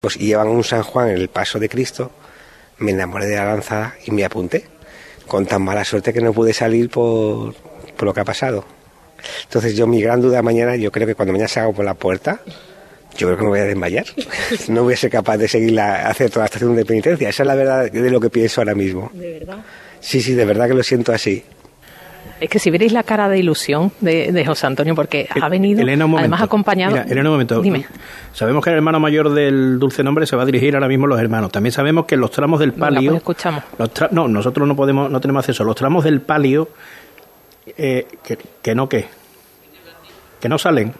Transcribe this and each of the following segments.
pues llevan un San Juan en el paso de Cristo, me enamoré de la lanzada y me apunté, con tan mala suerte que no pude salir por, por lo que ha pasado. Entonces yo mi gran duda mañana, yo creo que cuando mañana salga por la puerta, yo creo que me voy a desmayar. No voy a ser capaz de seguir la, hacer toda la estación de penitencia. Esa es la verdad de lo que pienso ahora mismo. ¿De verdad? Sí, sí, de verdad que lo siento así. Es que si veréis la cara de ilusión de, de José Antonio, porque ha venido Elena, un momento. además acompañado. Mira, Elena, un momento. Dime. Sabemos que el hermano mayor del dulce nombre se va a dirigir ahora mismo a los hermanos. También sabemos que los tramos del Venga, palio. pues escuchamos. los tra- no, nosotros no podemos, no tenemos acceso. Los tramos del palio, eh, que, que no qué, que no salen.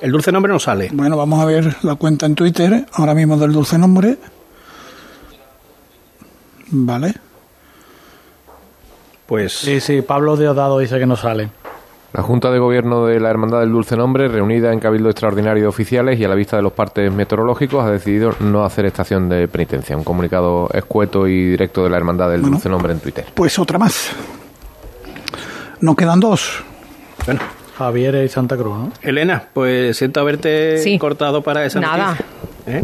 El dulce nombre no sale. Bueno, vamos a ver la cuenta en Twitter, ahora mismo del dulce nombre. Vale. Pues Sí, sí, Pablo Deodado dice que no sale. La Junta de Gobierno de la Hermandad del Dulce Nombre, reunida en Cabildo Extraordinario de Oficiales y a la vista de los partes meteorológicos, ha decidido no hacer estación de penitencia. Un comunicado escueto y directo de la Hermandad del Bueno. Dulce Nombre en Twitter. Pues otra más. Nos quedan dos. bueno. Javier y Santa Cruz, ¿no? Elena, pues siento haberte Sí. cortado para esa Nada. noticia. ¿Eh?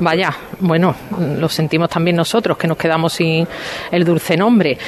Vaya, bueno, lo sentimos también nosotros, que nos quedamos sin el dulce nombre.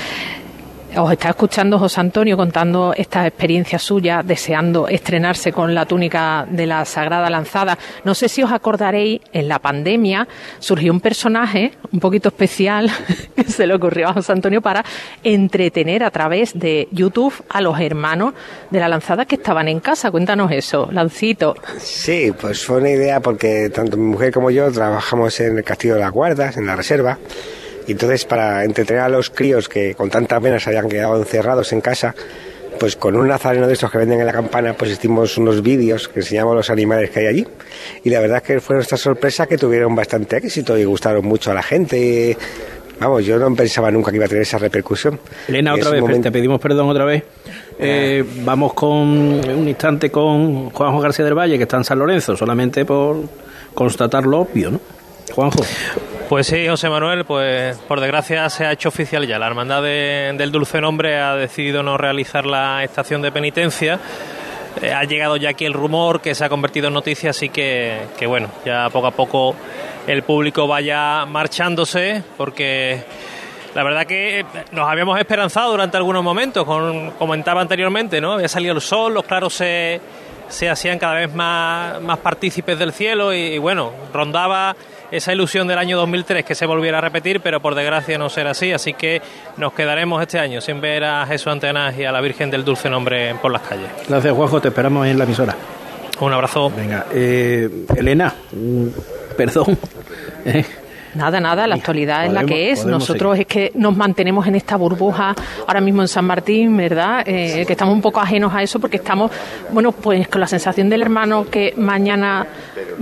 Os está escuchando José Antonio contando esta experiencia suya, deseando estrenarse con la túnica de la Sagrada Lanzada. No sé si os acordaréis, en la pandemia surgió un personaje un poquito especial que se le ocurrió a José Antonio para entretener a través de YouTube a los hermanos de la Lanzada que estaban en casa. Cuéntanos eso, Lancito. Sí, pues fue una idea porque tanto mi mujer como yo trabajamos en el Castillo de las Guardas, en la reserva, y entonces para entretener a los críos que con tanta pena se habían quedado encerrados en casa, pues con un nazareno de estos que venden en la campana, pues hicimos unos vídeos que enseñamos los animales que hay allí. Y la verdad es que fue nuestra sorpresa que tuvieron bastante éxito y gustaron mucho a la gente. Vamos, yo no pensaba nunca que iba a tener esa repercusión. Elena, otra vez, momento- te pedimos perdón otra vez. Eh, vamos con un instante con Juanjo García del Valle, que está en San Lorenzo, solamente por constatar lo obvio, ¿no? Juanjo. Pues sí, José Manuel, pues por desgracia se ha hecho oficial ya. La Hermandad de- del Dulce Nombre ha decidido no realizar la estación de penitencia. Eh, ha llegado ya aquí el rumor que se ha convertido en noticia, así que, que bueno, ya poco a poco el público vaya marchándose, porque la verdad que nos habíamos esperanzado durante algunos momentos, con, comentaba anteriormente, ¿no? Había salido el sol, los claros se, se hacían cada vez más, más partícipes del cielo y, y bueno, rondaba esa ilusión del año 2003 que se volviera a repetir, pero por desgracia no será así, así que nos quedaremos este año sin ver a Jesús Antenas y a la Virgen del Dulce Nombre por las calles. Gracias, Juanjo, te esperamos en la emisora. Un abrazo. Venga, eh, Elena, mm, perdón. Nada, nada, la actualidad es la que es. Nosotros es que nos mantenemos en esta burbuja ahora mismo en San Martín, ¿verdad? Eh, que estamos un poco ajenos a eso porque estamos, bueno, pues con la sensación del hermano que mañana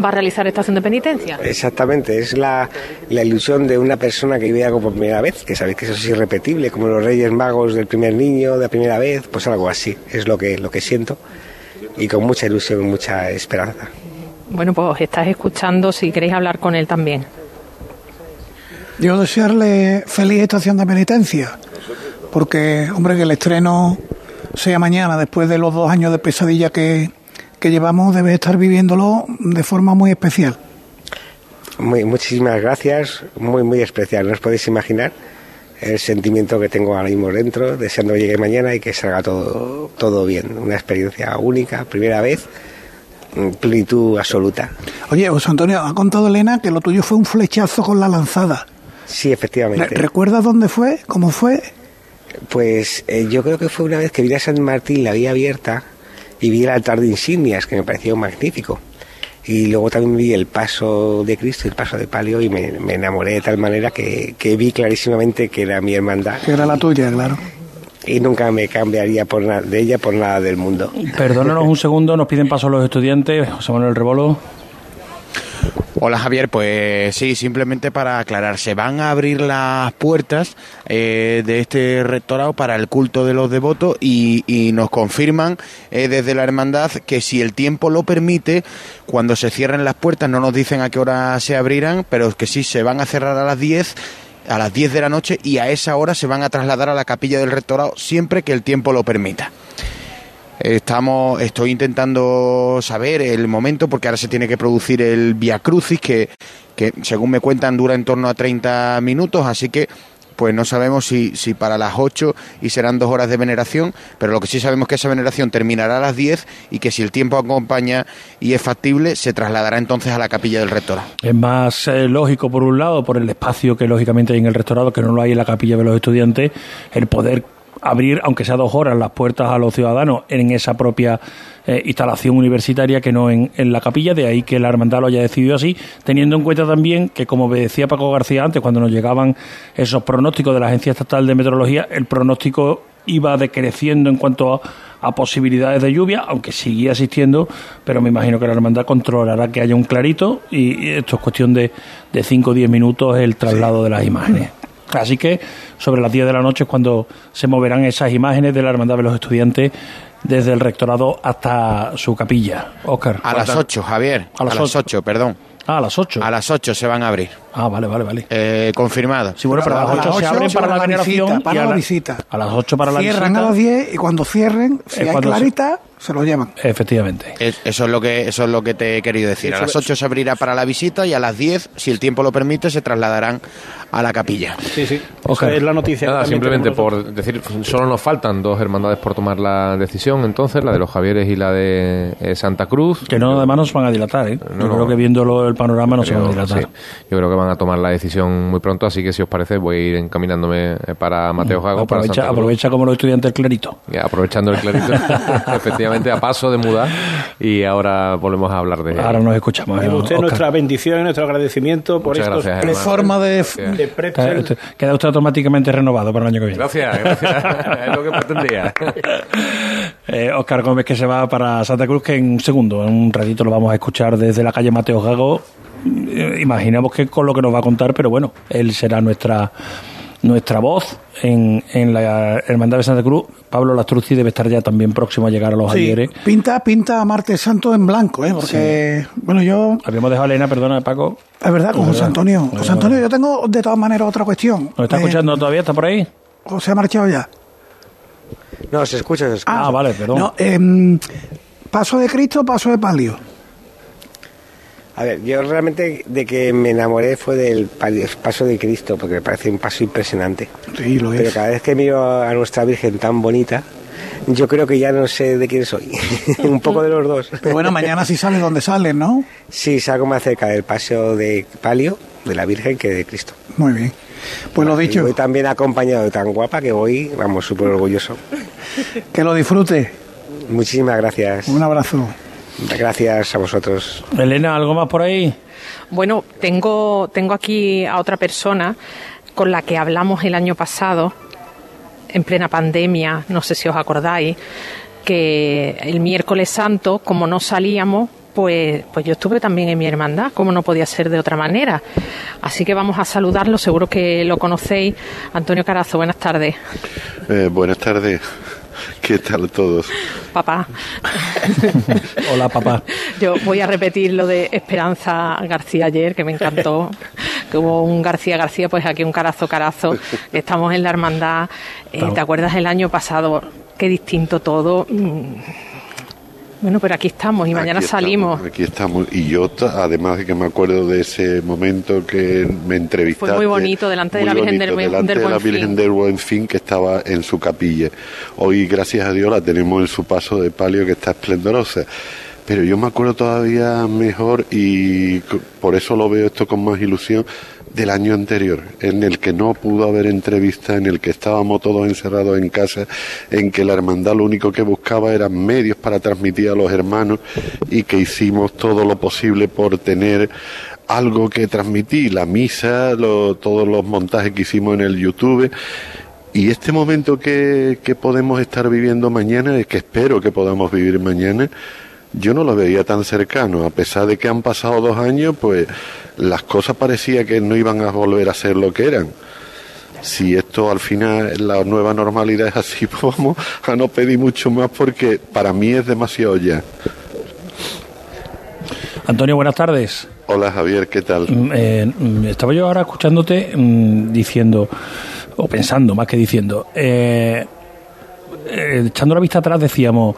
va a realizar estación de penitencia. Exactamente, es la, la ilusión de una persona que vive algo por primera vez, que sabéis que eso es irrepetible, como los Reyes Magos del primer niño, de la primera vez, pues algo así, es lo que, lo que siento, y con mucha ilusión y mucha esperanza. Bueno, pues estás escuchando si queréis hablar con él también. Yo desearle feliz estación de penitencia, porque, hombre, que el estreno sea mañana, después de los dos años de pesadilla que, que llevamos, debe estar viviéndolo de forma muy especial. Muy, muchísimas gracias, muy, muy especial, no os podéis imaginar el sentimiento que tengo ahora mismo dentro, deseando que llegue mañana y que salga todo, todo bien, una experiencia única, primera vez, mm, plenitud absoluta. Oye, José Antonio, ha contado Elena que lo tuyo fue un flechazo con la lanzada. Sí, efectivamente. ¿Recuerdas dónde fue? ¿Cómo fue? Pues eh, yo creo que fue una vez que vi a San Martín, la vi abierta, y vi el altar de insignias, que me pareció magnífico. Y luego también vi el paso de Cristo y el paso de palio, y me, me enamoré de tal manera que, que vi clarísimamente que era mi hermandad. Que era la tuya, claro. Y nunca me cambiaría por de ella por nada del mundo. Perdónanos un segundo, nos piden paso los estudiantes. José Manuel Rebolo. Hola Javier, pues sí, simplemente para aclarar, se van a abrir las puertas eh, de este rectorado para el culto de los devotos y, nos confirman eh, desde la hermandad que si el tiempo lo permite, cuando se cierren las puertas, no nos dicen a qué hora se abrirán, pero que sí se van a cerrar a las 10 a las 10 de la noche y a esa hora se van a trasladar a la capilla del rectorado siempre que el tiempo lo permita. Estamos, estoy intentando saber el momento porque ahora se tiene que producir el Via Crucis que, que según me cuentan dura en torno a 30 minutos, así que pues no sabemos si, si para las 8 y serán dos horas de veneración, pero lo que sí sabemos es que esa veneración terminará a las 10 y que si el tiempo acompaña y es factible, se trasladará entonces a la capilla del rectorado. Es más eh, lógico, por un lado, por el espacio que lógicamente hay en el rectorado, que no lo hay en la capilla de los estudiantes, el poder abrir, aunque sea dos horas, las puertas a los ciudadanos en esa propia eh, instalación universitaria que no en, en, la capilla, de ahí que la hermandad lo haya decidido así, teniendo en cuenta también que, como decía Paco García antes, cuando nos llegaban esos pronósticos de la Agencia Estatal de Meteorología, el pronóstico iba decreciendo en cuanto a, a posibilidades de lluvia, aunque seguía existiendo, pero me imagino que la hermandad controlará que haya un clarito y, esto es cuestión de 5 o 10 minutos el traslado sí. de las imágenes. Así que sobre las 10 de la noche es cuando se moverán esas imágenes de la Hermandad de los Estudiantes desde el rectorado hasta su capilla. Oscar. A las 8, Javier. A las, a las 8. 8, perdón. Ah, a las 8. A las 8 se van a abrir. Ah, vale, vale, vale. Eh, confirmado. Sí, bueno, pero a las 8, se abren para, la veneración. Para la visita. A las 8 para la Cierran visita. Cierran a las 10 y cuando cierren, si hay clarita, se... lo llevan. Efectivamente. Es, eso, es lo que, eso es lo que te he querido decir. A las 8 se abrirá para la visita y a las 10, si el tiempo lo permite, se trasladarán a la capilla. Sí, sí. Oscar. es la noticia. Nada, simplemente por decir, solo nos faltan dos hermandades por tomar la decisión, entonces, la de los Javieres y la de eh, Santa Cruz. Que no, además no se van a dilatar, ¿eh? No, Yo creo que viéndolo el panorama no se van a dilatar. Sí. Yo creo que van a tomar la decisión muy pronto, así que si os parece voy a ir encaminándome eh, para Mateo Jago. Aprovecha, para Santa Cruz. aprovecha como los estudiantes el clarito. Ya, aprovechando el clarito, efectivamente, a paso de muda y ahora volvemos a hablar de Ahora nos escuchamos. Tiene usted Oscar. nuestra bendición y nuestro agradecimiento por Muchas estos gracias, pre- Forma de, de pretzel. Queda- Queda usted automáticamente renovado para el año que viene. Gracias, gracias. es lo que pretendía. Eh, Oscar Gómez que se va para Santa Cruz, que en un segundo, en un ratito lo vamos a escuchar desde la calle Mateo Gago. Eh, imaginamos que con lo que nos va a contar, pero bueno, él será nuestra nuestra voz en, en la Hermandad de Santa Cruz. Pablo Lastruzzi debe estar ya también próximo a llegar a los sí, Javieres. pinta, pinta a Martes Santo en blanco, ¿eh? Porque, bueno, yo, Habíamos dejado a Elena, perdona, Paco. es verdad, con José. Antonio. José Antonio, yo tengo de todas maneras otra cuestión. ¿Nos está Eh, escuchando todavía? ¿Está por ahí? ¿O se ha marchado ya? No, se escucha, se escucha. Ah, vale, perdón. No, em, paso de Cristo, paso de palio. A ver, yo realmente de que me enamoré fue del paso de Cristo, porque me parece un paso impresionante. Sí, lo Pero es. cada vez que miro a nuestra Virgen tan bonita, yo creo que ya no sé de quién soy. un poco de los dos. Pero bueno, mañana sí sale donde sale, ¿no? Sí, salgo más cerca del paseo de palio de la Virgen que de Cristo. Muy bien. Pues lo Y dicho, voy también acompañado de tan guapa que voy, vamos, súper orgulloso. que lo disfrute. Muchísimas gracias. Un abrazo. Gracias a vosotros. Elena, ¿algo más por ahí? Bueno, tengo, tengo aquí a otra persona con la que hablamos el año pasado, en plena pandemia, no sé si os acordáis, que el miércoles santo, como no salíamos, pues, pues yo estuve también en mi hermandad, como no podía ser de otra manera. Así que vamos a saludarlo, seguro que lo conocéis. Antonio Carazo, buenas tardes. Eh, buenas tardes. ¿Qué tal todos? Papá. Hola, papá. Yo voy a repetir lo de Esperanza García ayer, que me encantó. Que hubo un García García, pues aquí un carazo carazo. que Estamos en la hermandad. Eh, ¿Te acuerdas el año pasado? Qué distinto todo. Mm. Bueno, pero aquí estamos y mañana Aquí estamos, salimos. aquí estamos. Y yo, además de que me acuerdo de ese momento que me entrevistaste. Fue muy bonito, delante de la Virgen del bonito, Buen- delante del de la Buen Virgen Fin. del Buen Fin que estaba en su capilla. Hoy, gracias a Dios, la tenemos en su paso de palio que está esplendorosa. Pero yo me acuerdo todavía mejor y por eso lo veo esto con más ilusión del año anterior, en el que no pudo haber entrevista, en el que estábamos todos encerrados en casa, en que la hermandad lo único que buscaba eran medios para transmitir a los hermanos y que hicimos todo lo posible por tener algo que transmitir, la misa, lo- todos los montajes que hicimos en el YouTube. Y este momento que, que podemos estar viviendo mañana, que espero que podamos vivir mañana, yo no lo veía tan cercano. A pesar de que han pasado dos años, pues las cosas parecía que no iban a volver a ser lo que eran. Si esto al final, la nueva normalidad es así, pues vamos a no pedir mucho más porque para mí es demasiado ya. Antonio, buenas tardes. Hola Javier, ¿qué tal? Mm, eh, mm, estaba yo ahora escuchándote mm, diciendo, o pensando más que diciendo, eh, eh, echando la vista atrás decíamos,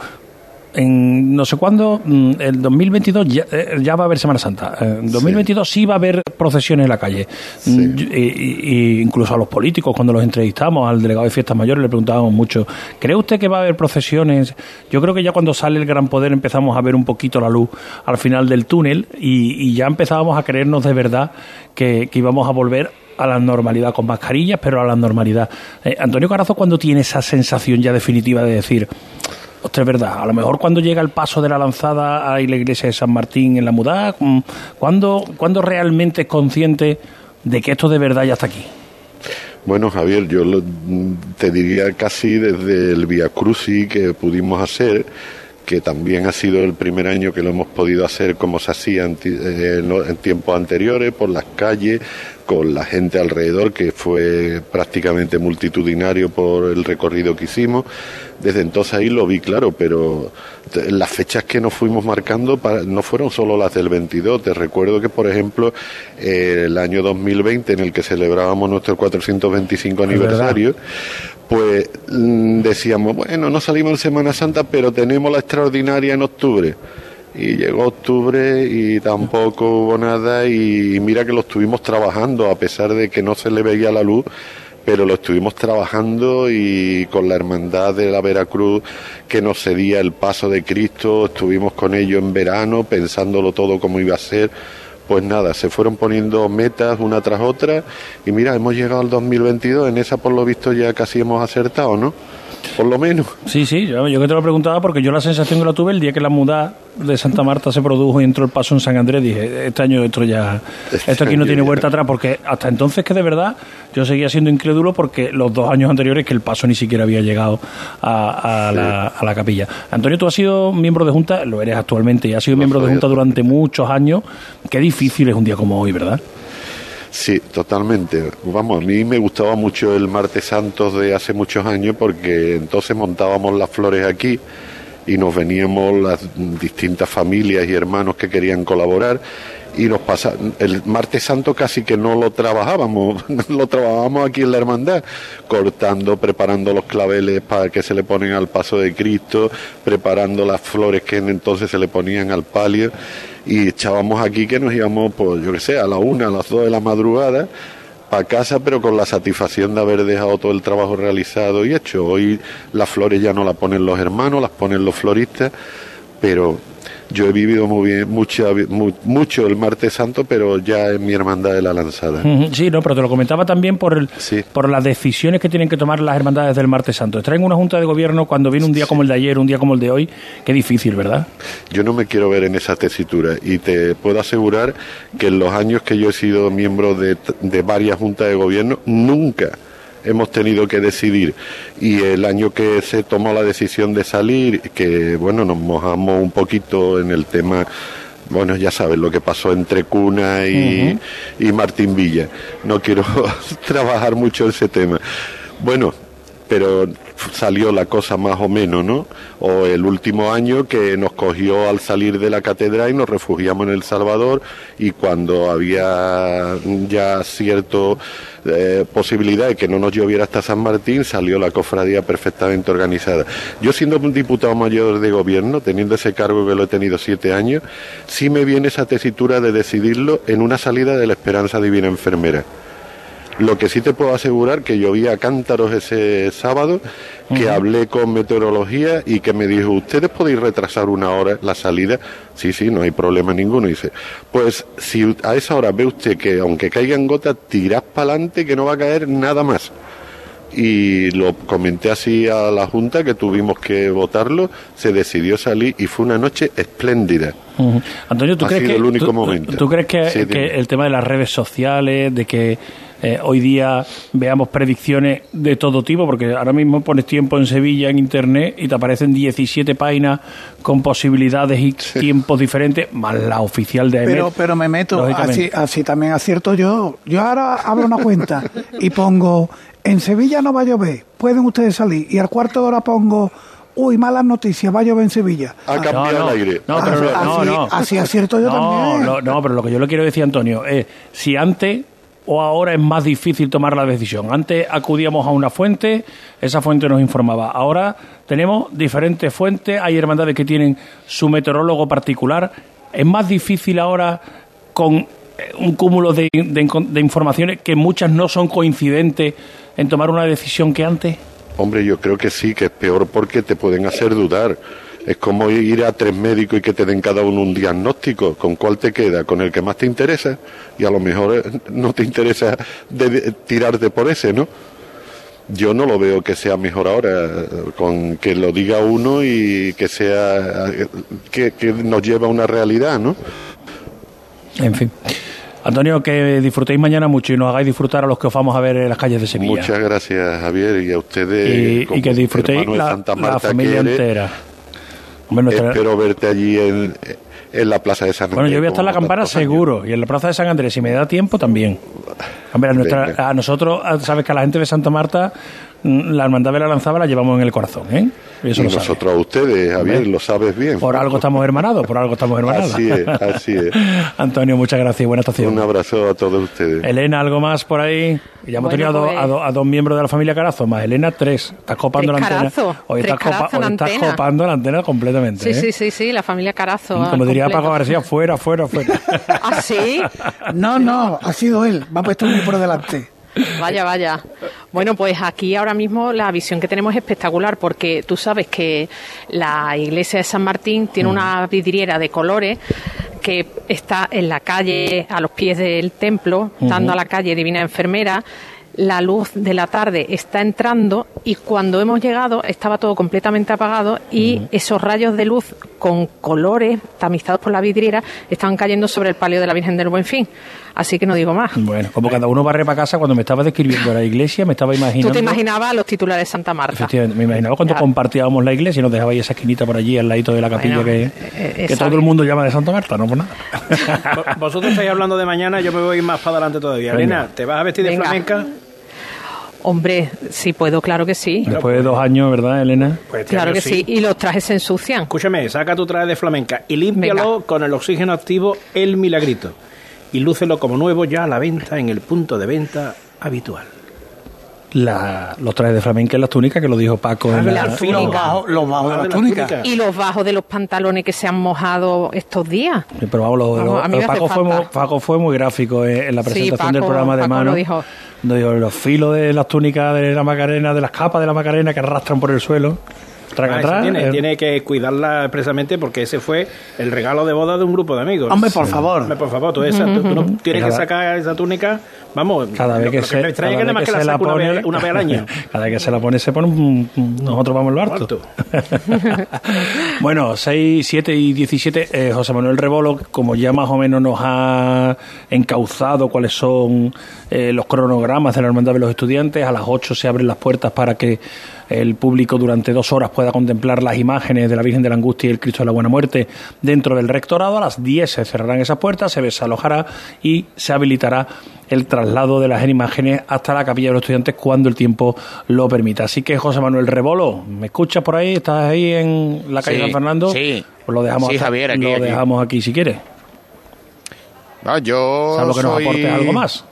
en no sé cuándo, mm, el 2022 ya, eh, ya va a haber Semana Santa. En 2022 sí. va a haber procesiones en la calle. Mm, y, incluso a los políticos, cuando los entrevistamos, al delegado de fiestas mayores, le preguntábamos mucho, ¿cree usted que va a haber procesiones? Yo creo que ya cuando sale el gran poder empezamos a ver un poquito la luz al final del túnel y, ya empezábamos a creernos de verdad que, que íbamos a volver a la normalidad con mascarillas, pero a la normalidad. Eh, Antonio Carazo, cuando tiene esa sensación ya definitiva de decir, Ostras, es verdad. A lo mejor cuando llega el paso de la lanzada a la iglesia de San Martín en la Mudá, mm, ¿cuándo, ¿cuándo realmente es consciente de que esto de verdad ya está aquí? Bueno, Javier, yo te diría casi desde el Via Cruci que pudimos hacer, que también ha sido el primer año que lo hemos podido hacer como se hacía eh, en tiempos anteriores, por las calles, con la gente alrededor, que fue prácticamente multitudinario por el recorrido que hicimos. Desde entonces ahí lo vi claro, pero las fechas que nos fuimos marcando no fueron solo las del 22. Te recuerdo que, por ejemplo, el año 2020, en el que celebrábamos nuestro 425 aniversario, pues mm, decíamos, bueno, no salimos en Semana Santa, pero tenemos la extraordinaria en octubre y llegó octubre y tampoco hubo nada y mira que lo estuvimos trabajando a pesar de que no se le veía la luz pero lo estuvimos trabajando y con la hermandad de la Veracruz que nos cedía el paso de Cristo estuvimos con ellos en verano pensándolo todo como iba a ser pues nada, se fueron poniendo metas una tras otra y mira, hemos llegado al 2022, en esa por lo visto ya casi hemos acertado, ¿no? Por lo menos. Sí, sí, yo, que te lo preguntaba porque yo la sensación que la tuve el día que la muda de Santa Marta se produjo y entró el paso en San Andrés, dije, este año esto ya, esto aquí no tiene vuelta atrás, porque hasta entonces que de verdad yo seguía siendo incrédulo porque los dos años anteriores que el paso ni siquiera había llegado a, la, a la, capilla. Antonio, tú has sido miembro de Junta, lo eres actualmente, y has sido miembro de Junta durante muchos años. Qué difícil es un día como hoy, ¿verdad? Sí, totalmente. Vamos, a mí me gustaba mucho el Martes Santos de hace muchos años porque entonces montábamos las flores aquí y nos veníamos las distintas familias y hermanos que querían colaborar y nos pasa el martes santo casi que no lo trabajábamos lo trabajábamos aquí en la hermandad cortando preparando los claveles para que se le ponen al paso de Cristo preparando las flores que entonces se le ponían al palio y echábamos aquí que nos íbamos pues yo que sé a la una a las dos de la madrugada para casa, pero con la satisfacción de haber dejado todo el trabajo realizado y hecho. Hoy las flores ya no las ponen los hermanos, las ponen los floristas, pero yo he vivido muy bien, mucho, mucho el martes santo, pero ya en mi hermandad de la lanzada. Sí, no, pero te lo comentaba también por, el, por las decisiones que tienen que tomar las hermandades del martes santo. Traen una junta de gobierno cuando viene un día como el de ayer, un día como el de hoy, qué difícil, ¿verdad? Yo no me quiero ver en esa tesitura y te puedo asegurar que en los años que yo he sido miembro de, de varias juntas de gobierno, nunca hemos tenido que decidir y el año que se tomó la decisión de salir, que bueno, nos mojamos un poquito en el tema bueno, ya sabes lo que pasó entre Cuna y, y Martín Villa. No quiero trabajar mucho ese tema. Bueno, pero salió la cosa más o menos, ¿no? O el último año que nos cogió al salir de la catedral y nos refugiamos en El Salvador y cuando había ya cierto eh, posibilidad de que no nos lloviera hasta San Martín, salió la cofradía perfectamente organizada. Yo siendo un diputado mayor de gobierno, teniendo ese cargo que lo he tenido siete años, sí me viene esa tesitura de decidirlo en una salida de la Esperanza Divina Enfermera. Lo que sí te puedo asegurar que llovía cántaros ese sábado, que hablé con meteorología y que me dijo, ¿ustedes podéis retrasar una hora la salida? Sí, sí, no hay problema ninguno. dice, pues si a esa hora ve usted que aunque caigan gotas, tirás para adelante que no va a caer nada más y lo comenté así a la Junta que tuvimos que votarlo, se decidió salir y fue una noche espléndida. Antonio, ¿tú crees, que, el único momento. ¿tú, crees que, que, el tema de las redes sociales, de que eh, hoy día veamos predicciones de todo tipo, porque ahora mismo pones tiempo en Sevilla en internet y te aparecen 17 páginas con posibilidades y tiempos diferentes, más la oficial de Pero, pero me meto, así, así también acierto yo. Yo ahora abro una cuenta y pongo, en Sevilla no va a llover, pueden ustedes salir. Y al cuarto de hora pongo uy, malas noticias, va a llover en Sevilla. Ha cambiado el aire. No, pero, así, no, así acierto yo también. No, no, pero lo que yo le quiero decir, Antonio, es si antes o ahora es más difícil tomar la decisión? Antes acudíamos a una fuente, esa fuente nos informaba. Ahora tenemos diferentes fuentes, hay hermandades que tienen su meteorólogo particular. ¿Es más difícil ahora con un cúmulo de, de informaciones que muchas no son coincidentes en tomar una decisión que antes? Hombre, yo creo que sí, que es peor porque te pueden hacer dudar. Es como ir a tres médicos y que te den cada uno un diagnóstico. ¿Con cuál te queda? ¿Con el que más te interesa? Y a lo mejor eh, no te interesa tirarte por ese, ¿no? Yo no lo veo que sea mejor ahora, con que lo diga uno y que sea que, que nos lleva a una realidad, ¿no? En fin. Antonio, que disfrutéis mañana mucho y nos hagáis disfrutar a los que os vamos a ver en las calles de Sevilla. Muchas gracias, Javier, y a ustedes. Y, que disfrutéis la, familia entera. Espero verte allí en, la Plaza de San Andrés. Bueno, yo voy a estar en la campana seguro, y en la Plaza de San Andrés, si me da tiempo, también. a, a nosotros, sabes que a la gente de Santa Marta la hermandad de la lanzaba la llevamos en el corazón, ¿eh? Y, eso nosotros a ustedes, Javier, lo sabes bien. Por algo estamos hermanados, por algo estamos hermanados. Así es, así es. Antonio, muchas gracias y buena estación. Un abrazo a todos ustedes. Elena, ¿algo más por ahí? Ya hemos tenido pues- a, dos miembros de la familia Carazo, más Elena, tres. Estás copando la antena. Hoy, estás, copando la antena completamente. Sí, ¿eh? sí, sí, sí, la familia Carazo. Como diría Paco García, fuera, fuera, fuera. ¿Ah, sí? No, no, ha sido él. Va a puesto muy por delante. Vaya, vaya. Bueno, pues aquí ahora mismo la visión que tenemos es espectacular porque tú sabes que la iglesia de San Martín tiene mm. una vidriera de colores que está en la calle, a los pies del templo, dando a la calle Divina Enfermera la luz de la tarde está entrando y cuando hemos llegado estaba todo completamente apagado y esos rayos de luz con colores tamizados por la vidriera estaban cayendo sobre el palio de la Virgen del Buen Fin. Así que no digo más. Bueno, como cada uno barre para casa, cuando me estaba describiendo la iglesia, me estaba imaginando. Tú te imaginabas los titulares de Santa Marta. Efectivamente, me imaginaba cuando compartíamos la iglesia y nos dejabais esa esquinita por allí al ladito de la capilla que, eh, que todo el mundo llama de Santa Marta, no por nada. Vosotros estáis hablando de mañana, yo me voy más para adelante todavía. Elena, ¿te vas a vestir de flamenca? Hombre, sí puedo, claro que sí. Después de dos años, ¿verdad, Elena? Pues claro que sí. y los trajes se ensucian. Escúchame, saca tu traje de flamenca y límpialo con el oxígeno activo El Milagrito. Y lúcelo como nuevo ya a la venta en el punto de venta habitual. La, los trajes de flamenca y las túnicas que lo dijo Paco en la, los, bajos, los bajos de las túnicas. y los bajos de los pantalones que se han mojado estos días. Pero vamos, Paco, fue muy, Paco fue muy gráfico en, la presentación del programa de mano dijo. dijo los filos de las túnicas de la Macarena de las capas de la Macarena que arrastran por el suelo Ah, tiene, tiene, que cuidarla expresamente porque ese fue el regalo de boda de un grupo de amigos. Hombre, por favor. Hombre, por favor, tú, esa, tú, no tienes que sacar esa túnica. Vamos, cada vez que, se, cada que, vez que, se la, pone, una vez, al año. cada vez que se la pone, se pone un, nosotros vamos al harto. bueno, 6, 7 y 17, eh, José Manuel Rebolo, como ya más o menos nos ha encauzado cuáles son eh, los cronogramas de la Hermandad de los Estudiantes, a las 8 se abren las puertas para que el público durante dos horas pueda contemplar las imágenes de la Virgen de la Angustia y el Cristo de la Buena Muerte dentro del rectorado. A las 10 se cerrarán esas puertas, se desalojará y se habilitará el traslado de las imágenes hasta la capilla de los estudiantes cuando el tiempo lo permita. Así que José Manuel Rebolo, ¿me escuchas por ahí? ¿Estás ahí en la calle San Fernando? Sí. Pues lo dejamos, Javier, aquí, lo dejamos aquí si quieres. No, yo Salvo que nos aportes algo más.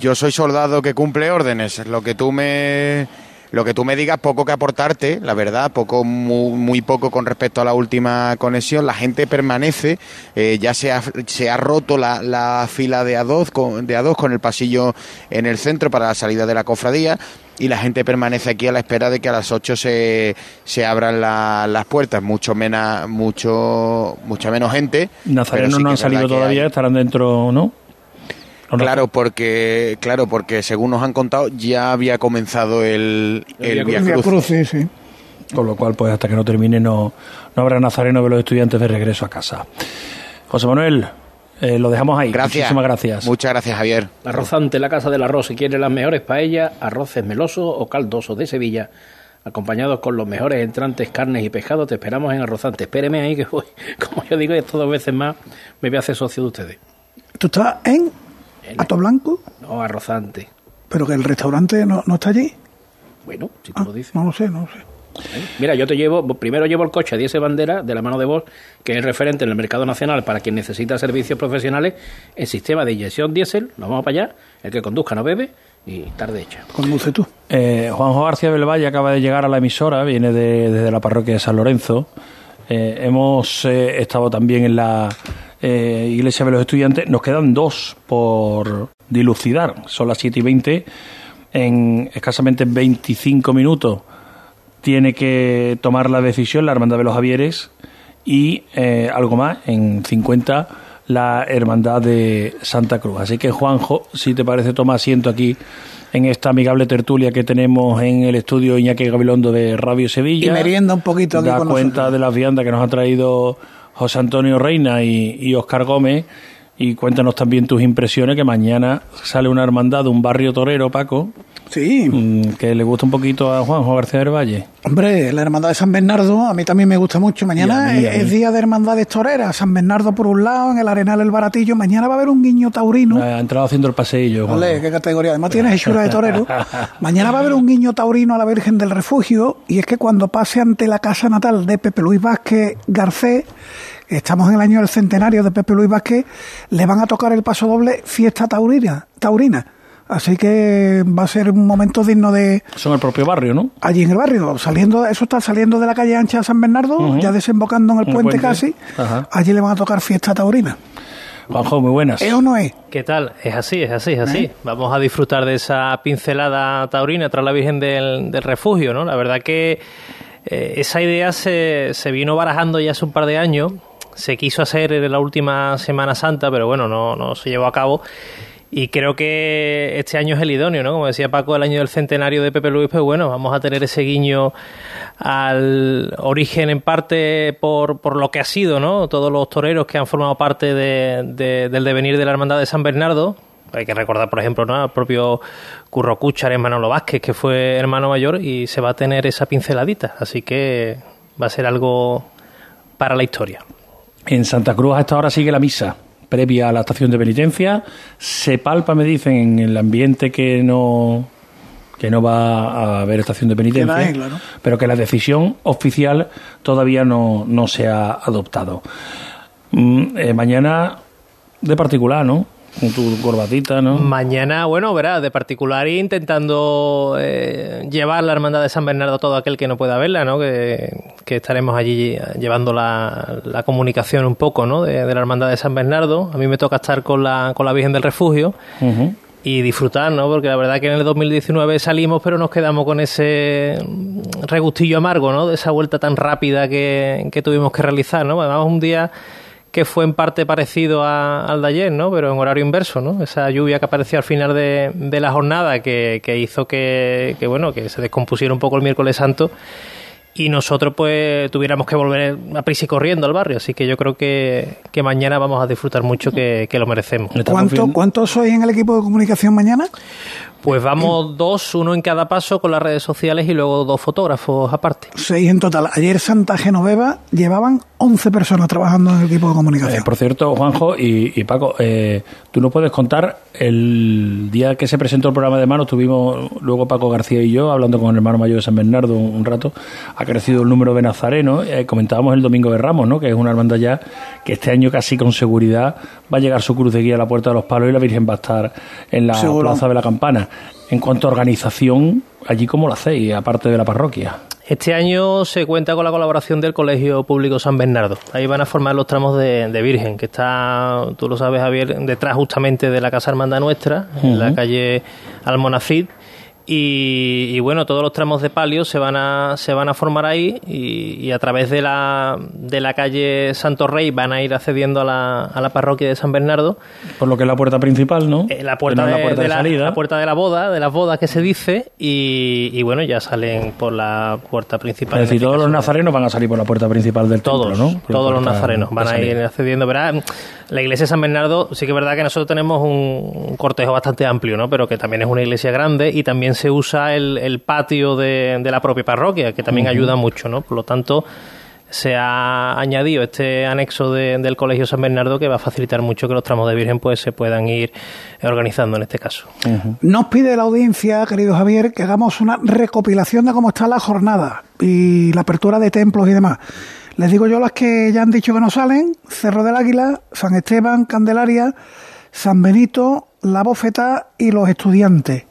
Yo soy soldado que cumple órdenes. Lo que tú me lo que tú me digas, poco que aportarte, la verdad, poco muy, poco con respecto a la última conexión. La gente permanece, eh, ya se ha, se ha roto la, la fila de A2, con, de A2 con el pasillo en el centro para la salida de la cofradía y la gente permanece aquí a la espera de que a las 8 se, se abran las puertas. Mucho, menos mucho, mucha menos gente. Nazarenos no han salido todavía, estarán dentro, ¿no? Claro, porque claro, porque según nos han contado ya había comenzado el, el, sí, Con lo cual, pues hasta que no termine no, no habrá nazareno de los estudiantes de regreso a casa. José Manuel, eh, lo dejamos ahí. Gracias. Muchísimas gracias. Muchas gracias, Javier. Arrozante, la casa del arroz. Si quiere las mejores paellas, arroces melosos o caldosos de Sevilla, acompañados con los mejores entrantes, carnes y pescados, te esperamos en Arrozante. Espéreme ahí que voy, como yo digo, esto dos veces más me voy a hacer socio de ustedes. ¿Tú estás en ¿Ato Blanco? No, Arrozante. ¿Pero que el restaurante no, no está allí? Bueno, si tú lo dices. No lo sé, no lo sé. Mira, yo te llevo, primero llevo el coche a 10 bandera de la mano de vos, que es el referente en el mercado nacional para quien necesita servicios profesionales en sistema de inyección diésel, nos vamos para allá, el que conduzca no bebe y tarde hecha. Conduce tú. Eh, Juanjo García del Valle acaba de llegar a la emisora, viene de, desde la parroquia de San Lorenzo. Eh, hemos eh, estado también en la eh, Iglesia de los Estudiantes. Nos quedan dos por dilucidar. Son las 7 y 20. En escasamente 25 minutos tiene que tomar la decisión la Hermandad de los Javieres y eh, algo más, en 50 la Hermandad de Santa Cruz. Así que Juanjo, si te parece, toma asiento aquí en esta amigable tertulia que tenemos en el estudio Iñaki Gabilondo de Radio Sevilla. Y merienda un poquito aquí Da con cuenta nosotros. de las viandas que nos ha traído José Antonio Reina y, y Oscar Gómez. Y cuéntanos también tus impresiones, que mañana sale una hermandad de un barrio torero, Paco, Sí, mm, que le gusta un poquito a Juanjo García del Valle. hombre, la hermandad de San Bernardo a mí también me gusta mucho. Mañana mí, es día de hermandades toreras. San Bernardo por un lado, en el Arenal el Baratillo. Mañana va a haber un guiño taurino. Ha entrado haciendo el paseillo. Qué categoría. Además tienes hechura de torero. Mañana va a haber un guiño taurino a la Virgen del Refugio y es que cuando pase ante la casa natal de Pepe Luis Vázquez Garcés, estamos en el año del centenario de Pepe Luis Vázquez, le van a tocar el paso doble fiesta taurina. taurina. Así que va a ser un momento digno de Son el propio barrio, ¿no? allí en el barrio, saliendo, eso está saliendo de la calle ancha de San Bernardo, ya desembocando en el En el puente, puente. casi, Ajá. allí le van a tocar fiesta taurina. Juanjo, muy buenas. ¿Es o no es? ¿Qué tal? Es así, es así, es así. Vamos a disfrutar de esa pincelada taurina tras la Virgen del, del Refugio, ¿no? La verdad que eh, esa idea se, se vino barajando ya hace un par de años. Se quiso hacer en la última Semana Santa, pero bueno, no, no se llevó a cabo. Y creo que este año es el idóneo, ¿no? Como decía Paco, el año del centenario de Pepe Luis, pues bueno, vamos a tener ese guiño al origen en parte por, por lo que ha sido, ¿no? Todos los toreros que han formado parte de- de- del devenir de la Hermandad de San Bernardo. Hay que recordar, por ejemplo, ¿no? al propio Curro Cúchar, Manolo Vázquez, que fue hermano mayor, y se va a tener esa pinceladita. Así que va a ser algo para la historia. En Santa Cruz a esta hora sigue la misa previa a la estación de penitencia. Se palpa, me dicen, en el ambiente que no que no va a haber estación de penitencia, pero que la decisión oficial todavía no, no se ha adoptado. Mm, eh, mañana de particular, ¿no? Con tu corbatita, ¿no? Mañana, bueno, verás, de particular intentando eh, llevar la hermandad de San Bernardo a todo aquel que no pueda verla, ¿no? Que, que estaremos allí llevando la, la comunicación un poco, ¿no? De, de la hermandad de San Bernardo. A mí me toca estar con la, con la Virgen del Refugio Ujú. y disfrutar, ¿no? Porque la verdad que en el 2019 salimos, pero nos quedamos con ese regustillo amargo, ¿no? De esa vuelta tan rápida que, que tuvimos que realizar, ¿no? Además, un día que fue en parte parecido a- al de ayer, ¿no? Pero en horario inverso, ¿no? Esa lluvia que apareció al final de, de la jornada que, que hizo que, que, bueno, que se descompusiera un poco el miércoles santo y nosotros pues tuviéramos que volver a prisa y corriendo al barrio. Así que yo creo que, que mañana vamos a disfrutar mucho, que, que lo merecemos. ¿Cuánto, ¿Cuántos sois en el equipo de comunicación mañana? Pues vamos dos, uno en cada paso con las redes sociales y luego dos fotógrafos aparte. Seis en total. Ayer Santa Genoveva llevaban 11 personas trabajando en el equipo de comunicación. Eh, por cierto, Juanjo y, y Paco, eh, tú nos puedes contar el día que se presentó el programa de mano, estuvimos luego Paco García y yo hablando con el hermano mayor de San Bernardo un, un rato, ha crecido el número de nazarenos, eh, comentábamos el Domingo de Ramos, ¿no? que es una hermandad ya que este año casi con seguridad va a llegar su cruz de guía a la Puerta de los Palos y la Virgen va a estar en la Seguro. Plaza de la Campana. En cuanto a organización, allí cómo lo hacéis, aparte de la parroquia. Este año se cuenta con la colaboración del Colegio Público San Bernardo. Ahí van a formar los tramos de, de Virgen, que está, tú lo sabes, Javier, detrás justamente de la Casa Hermandad Nuestra, en la calle Almonacid. Y, y bueno, todos los tramos de palio se van a, se van a formar ahí y, y a través de la, de la calle Santo Rey van a ir accediendo a la, a la parroquia de San Bernardo. Por lo que es la puerta principal, ¿no? Eh, la puerta, no de, la puerta de, salida. la puerta de la boda, de las bodas que se dice, y, y bueno, ya salen por la puerta principal. Es decir, todos los nazarenos van a salir por la puerta principal del Todos, templo, ¿no? Por todos los nazarenos van a ir accediendo. Verá, la iglesia de San Bernardo, sí que es verdad que nosotros tenemos un, un cortejo bastante amplio, ¿no? Pero que también es una iglesia grande y también se usa el, el patio de, de la propia parroquia, que también ayuda mucho, ¿no? Por lo tanto, se ha añadido este anexo del Colegio San Bernardo que va a facilitar mucho que los tramos de Virgen pues se puedan ir organizando en este caso. Nos pide la audiencia, querido Javier, que hagamos una recopilación de cómo está la jornada y la apertura de templos y demás. Les digo yo las que ya han dicho que no salen, Cerro del Águila, San Esteban, Candelaria, San Benito, La Bofeta y los estudiantes.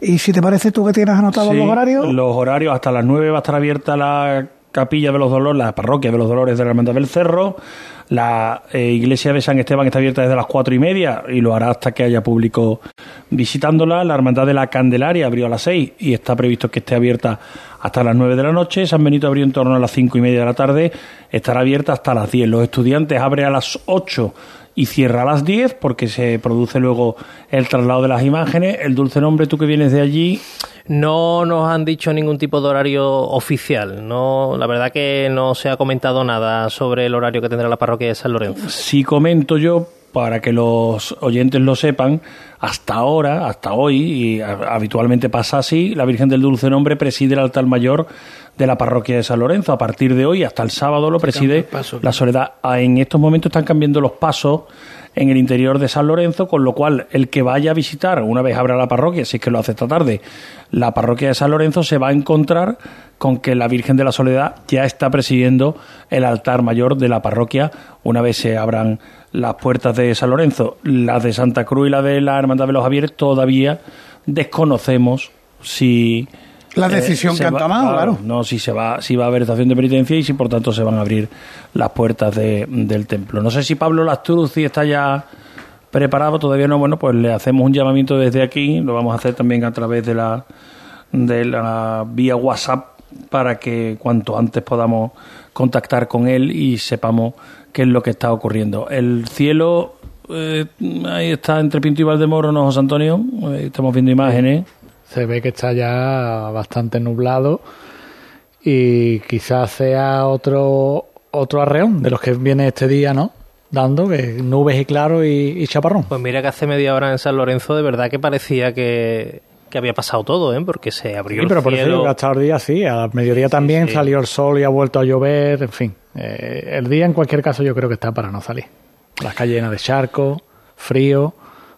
Y si te parece tú que tienes anotados los horarios. Los horarios hasta las 9 va a estar abierta la capilla de los dolores, la parroquia de los dolores de la Hermandad del Cerro. La eh, iglesia de San Esteban está abierta desde las cuatro y media y lo hará hasta que haya público visitándola. La Hermandad de la Candelaria abrió a las seis y está previsto que esté abierta hasta las nueve de la noche. San Benito abrió en torno a las cinco y media de la tarde. Estará abierta hasta las diez. Los estudiantes abren a las ocho y cierra a las diez porque se produce luego el traslado de las imágenes. El dulce nombre, tú que vienes de allí. No nos han dicho ningún tipo de horario oficial. No, la verdad que no se ha comentado nada sobre el horario que tendrá la parroquia de San Lorenzo. Si comento yo para que los oyentes lo sepan, hasta ahora, hasta hoy, y habitualmente pasa así, la Virgen del Dulce Nombre preside el altar mayor de la parroquia de San Lorenzo. A partir de hoy, hasta el sábado, lo preside la Soledad. Ah, en estos momentos están cambiando los pasos en el interior de San Lorenzo, con lo cual el que vaya a visitar, una vez abra la parroquia, si es que lo hace esta tarde, la parroquia de San Lorenzo, se va a encontrar con que la Virgen de la Soledad ya está presidiendo el altar mayor de la parroquia una vez se abran las puertas de San Lorenzo. Las de Santa Cruz y la de la Hermandad de los Javieres todavía desconocemos si la eh, decisión que han tomado, claro, No, si se va, si va a haber estación de penitencia y si por tanto se van a abrir las puertas de, del templo. No sé si Pablo Lastruzzi está ya preparado, todavía no, bueno, pues le hacemos un llamamiento desde aquí, lo vamos a hacer también a través de la, de la vía WhatsApp para que cuanto antes podamos contactar con él y sepamos qué es lo que está ocurriendo. El cielo, eh, ahí está entre Pinto y Valdemoro, ¿no, José Antonio? estamos viendo imágenes se ve que está ya bastante nublado y quizás sea otro otro arreón de los que viene este día, ¿no? Dando que nubes y claro y, chaparrón. Pues mira que hace media hora en San Lorenzo de verdad que parecía que, había pasado todo, ¿eh? Porque se abrió sí, pero por eso que hasta el día sí, al mediodía también salió el sol y ha vuelto a llover, en fin. Eh, el día en cualquier caso yo creo que está para no salir. Las calles llenas de charco, frío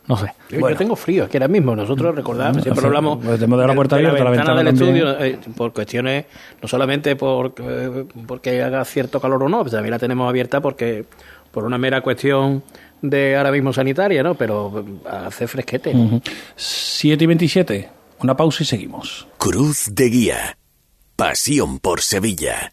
no sé. Yo, tengo frío, es que ahora mismo nosotros recordamos, siempre hablamos de la puerta de, la, ventana, del estudio eh, por cuestiones, no solamente por, eh, porque haga cierto calor o no, pues también la tenemos abierta porque por una mera cuestión de ahora mismo sanitaria, ¿no? Pero hace fresquete. 7 y 27, una pausa y seguimos. Cruz de Guía. Pasión por Sevilla.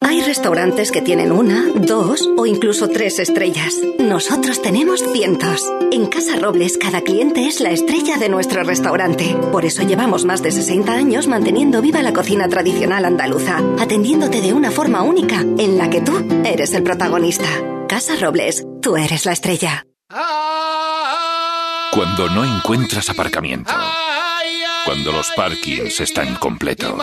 Hay restaurantes que tienen una, dos o incluso tres estrellas. Nosotros tenemos cientos. En Casa Robles cada cliente es la estrella de nuestro restaurante. Por eso llevamos más de 60 años manteniendo viva la cocina tradicional andaluza, atendiéndote de una forma única en la que tú eres el protagonista. Casa Robles, tú eres la estrella. Cuando no encuentras aparcamiento. Cuando los parkings están completos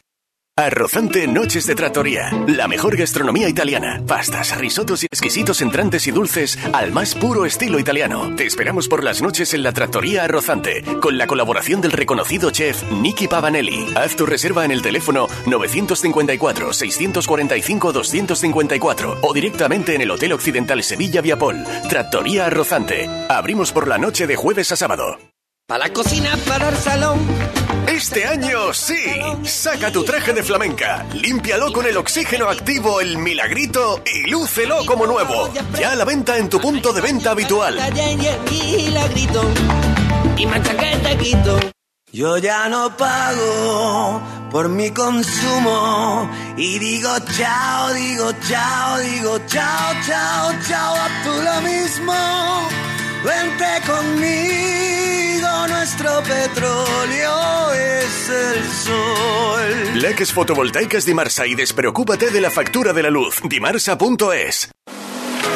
Arrozante Noches de Trattoria. La mejor gastronomía italiana. Pastas, risotos y exquisitos entrantes y dulces al más puro estilo italiano. Te esperamos por las noches en la Trattoria Arrozante, con la colaboración del reconocido chef Nicky Pavanelli. Haz tu reserva en el teléfono 954-645-254 o directamente en el Hotel Occidental Sevilla Viapol. Trattoria Arrozante. Abrimos por la noche de jueves a sábado. Para la cocina, para el salón. Este año sí. Saca tu traje de flamenca, límpialo con el oxígeno activo El Milagrito y lúcelo como nuevo. Ya a la venta en tu punto de venta habitual. Y mancha quito. Yo ya no pago por mi consumo y digo chao, digo chao, digo chao, chao, chao, a tú lo mismo. Vente conmigo, nuestro petróleo es el sol. Leques fotovoltaicas Dimarsa y despreocúpate de la factura de la luz. Dimarsa.es.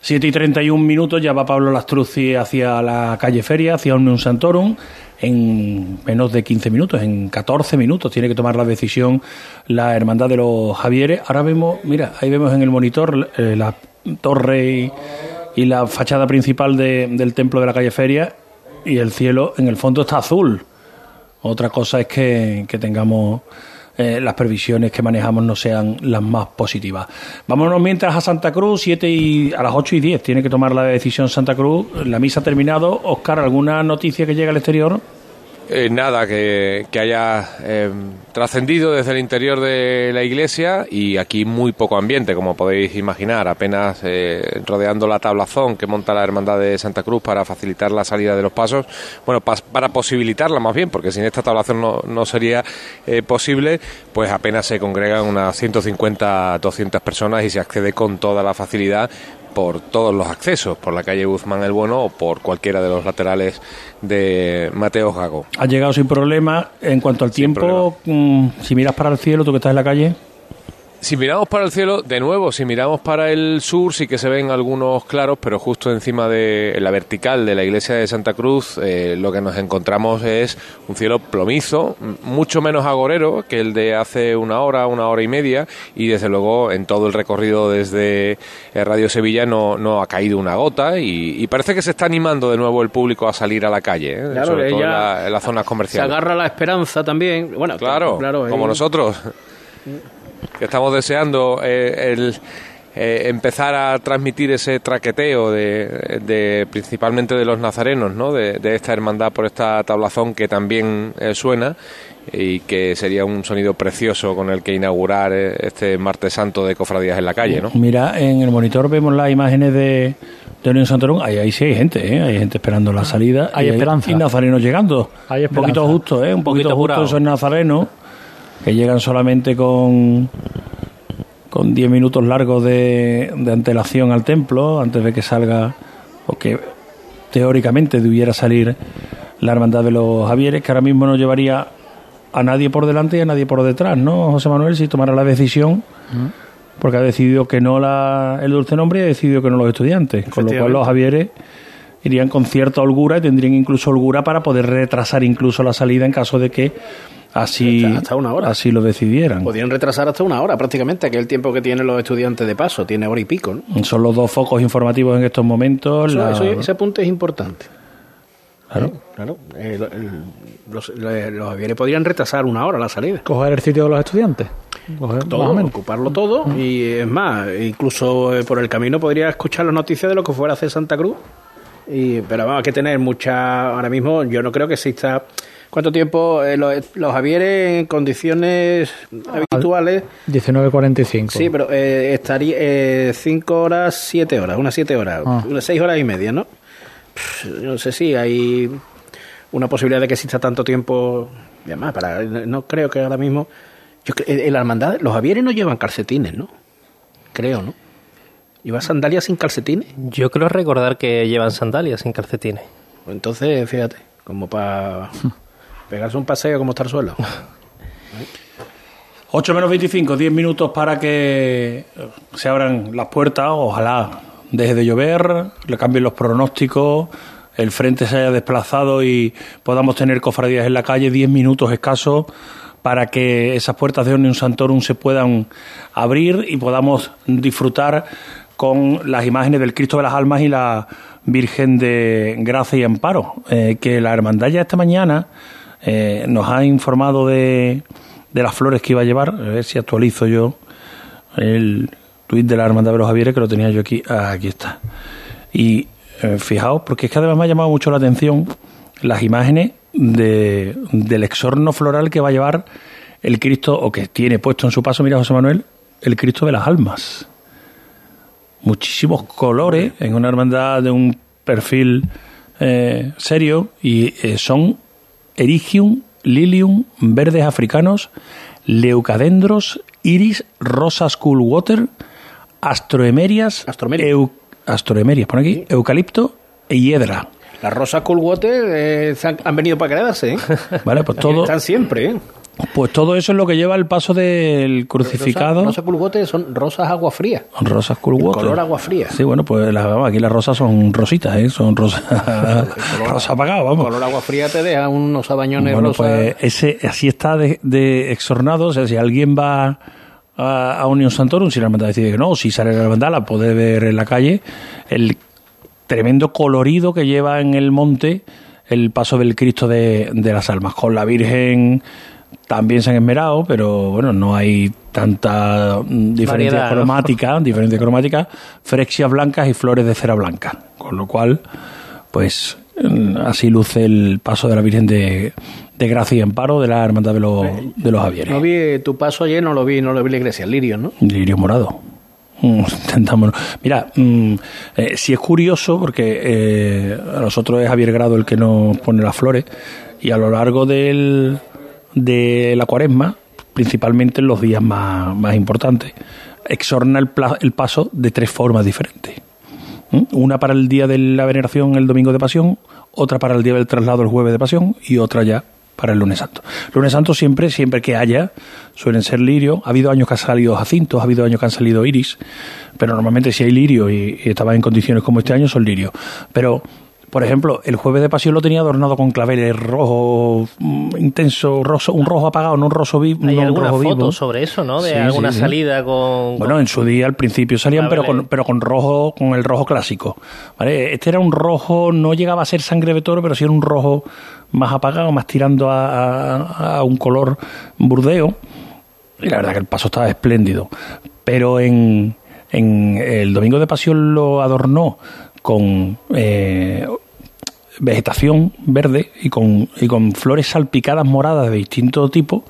7 y 31 minutos ya va Pablo Lastruzzi hacia la calle Feria, hacia un Santorum. En menos de 15 minutos, en 14 minutos, tiene que tomar la decisión la Hermandad de los Javieres. Ahora vemos, mira, ahí vemos en el monitor eh, la torre y, la fachada principal del templo de la calle Feria y el cielo en el fondo está azul. Otra cosa es que tengamos eh, las previsiones que manejamos no sean las más positivas. Vámonos mientras a Santa Cruz, 7 y, a las 8 y 10 tiene que tomar la decisión Santa Cruz. La misa ha terminado. Oscar, ¿alguna noticia que llegue al exterior? Eh, nada que, haya eh, trascendido desde el interior de la iglesia y aquí muy poco ambiente, como podéis imaginar, apenas eh, rodeando la tablazón que monta la Hermandad de Santa Cruz para facilitar la salida de los pasos, bueno, para posibilitarla más bien, porque sin esta tablazón no, no sería posible, pues apenas se congregan unas 150, 200 personas y se accede con toda la facilidad por todos los accesos, por la calle Guzmán el Bueno o por cualquiera de los laterales de Mateo Gago. Ha llegado sin problema. En cuanto al tiempo, mm, si miras para el cielo, tú que estás en la calle. Si miramos para el cielo, de nuevo, si miramos para el sur, sí que se ven algunos claros, pero justo encima de la vertical de la iglesia de Santa Cruz, eh, lo que nos encontramos es un cielo plomizo, mucho menos agorero que el de hace una hora, una hora y media, y desde luego en todo el recorrido desde eh, Radio Sevilla no, no ha caído una gota, y, parece que se está animando de nuevo el público a salir a la calle, ¿eh? sobre todo en, las zonas comerciales. Se agarra la esperanza también, bueno, claro, claro como nosotros que estamos deseando eh, el eh, empezar a transmitir ese traqueteo de, principalmente de los nazarenos, ¿no? de, esta hermandad por esta tablazón que también eh, suena y que sería un sonido precioso con el que inaugurar este martes santo de cofradías en la calle. ¿no? Mira, en el monitor vemos las imágenes de, de Unión Santorón, ahí, ahí sí hay gente, hay gente esperando la salida. Hay esperanza. y nazarenos llegando. Hay un poquito justo, ¿eh? un poquito, justo esos nazarenos que llegan solamente con con 10 minutos largos de, antelación al templo antes de que salga o que teóricamente debiera salir la hermandad de los Javieres, que ahora mismo no llevaría a nadie por delante y a nadie por detrás, ¿no, José Manuel? Si tomara la decisión, porque ha decidido que no la, el dulce nombre y ha decidido que no los estudiantes, con lo cual los Javieres irían con cierta holgura y tendrían incluso holgura para poder retrasar incluso la salida en caso de que así, Hasta una hora. así lo decidieran. Podrían retrasar hasta una hora prácticamente, que es el tiempo que tienen los estudiantes de paso, tiene hora y pico. ¿no? Son los dos focos informativos en estos momentos. Eso- la- eso- ese punto es importante. Claro. Claro, eh, lo- el- los, le- los aviones podrían retrasar una hora la salida. Coger el sitio de los estudiantes. Coger, Todo, ocuparlo todo y es más, incluso eh, por el camino podría escuchar las noticias de lo que fuera a hacer Santa Cruz. Y, pero vamos, hay que tener mucha. Ahora mismo yo no creo que exista. ¿Cuánto tiempo eh, los, los Javieres en condiciones habituales? 19.45. Sí, pero eh, estaría 5 horas, 7 horas, unas 7 horas, Ah. unas 6 horas y media, ¿no? Pff, no sé si hay una posibilidad de que exista tanto tiempo. Y además, para, no creo que ahora mismo. Yo, en la hermandad, los Javieres no llevan calcetines, ¿no? Creo, ¿no? ¿Lleva sandalias sin calcetines? Yo creo recordar que llevan sandalias sin calcetines. Entonces, fíjate, como para pegarse un paseo como estar suelo. 8 menos 25, 10 minutos para que eh, se abran las puertas. Ojalá deje de llover, le cambien los pronósticos, el frente se haya desplazado y podamos tener cofradías en la calle. 10 minutos escasos para que esas puertas de Omnium Santorum se puedan abrir y podamos disfrutar con las imágenes del Cristo de las Almas y la Virgen de Gracia y Amparo. Eh, que la hermandad ya esta mañana eh, nos ha informado de, de las flores que iba a llevar. A ver si actualizo yo el tuit de la Hermandad de los Javieres, que lo tenía yo aquí. Ah, aquí está. Y eh, fijaos, porque es que además me ha llamado mucho la atención las imágenes de, del exorno floral que va a llevar el Cristo, o que tiene puesto en su paso, mira José Manuel, el Cristo de las Almas. Muchísimos colores en una hermandad de un perfil eh, serio y eh, son Erigium, Lilium, verdes africanos, leucadendros, iris, rosas cool water, astroemerias, eu- astroemerias, pon aquí, eucalipto e hiedra. Las rosas Cool Water eh, han, han venido para quedarse, ¿eh? Vale, pues todo, Están siempre, ¿eh? Pues todo eso es lo que lleva el paso del crucificado. Rosas Cool Water son rosas agua fría. Rosas water. color agua fría. Sí, bueno, pues las- aquí las rosas son rositas, ¿eh? Son rosas rosa apagado, vamos. color agua fría te deja unos abañones Bueno, rosas. pues ese, así está de, de exornado. O sea, si alguien va a, a Unión Santorum, si la hermandad decide que no, si sale la hermandad, la puede ver en la calle. El tremendo colorido que lleva en el monte el paso del Cristo de, de las Almas. Con la Virgen también se han esmerado, pero bueno, no hay tanta diferencia Variedad, ¿no? cromática, diferencia cromática, frexias blancas y flores de cera blanca. Con lo cual, pues así luce el paso de la Virgen de, de Gracia y Amparo de la Hermandad de los, de los Javieres. No vi tu paso ayer, no lo vi, no lo vi la iglesia, el lirio, ¿no? Lirio morado. Mm, Intentamos. Mira, mm, eh, si es curioso, porque eh, a nosotros es Javier Grado el que nos pone las flores, y a lo largo del, de la cuaresma, principalmente en los días más, más importantes, exorna el, el paso de tres formas diferentes. ¿Mm? Una para el día de la veneración, el domingo de pasión, otra para el día del traslado, el jueves de pasión, y otra ya para el lunes santo. Lunes santo siempre, siempre que haya, suelen ser lirio. Ha habido años que han salido jacintos, ha habido años que han salido iris, pero normalmente si hay lirio y, y estaba en condiciones como este año, son lirio. Pero, por ejemplo, el jueves de pasión lo tenía adornado con claveles rojo mm, intenso, roso, un rojo apagado, no un rojo, vi- Hay no un alguna rojo foto vivo. sobre eso, ¿no? De Sí, alguna sí, sí. salida con... Bueno, en su día al principio salían, pero con, pero con rojo, con el rojo clásico. ¿vale? Este era un rojo, no llegaba a ser sangre de toro, pero sí era un rojo más apagado, más tirando a, a- a un color burdeo. Y la verdad que el paso estaba espléndido. Pero en, en el Domingo de Pasión lo adornó con eh, vegetación verde y con, y con flores salpicadas moradas de distinto tipo.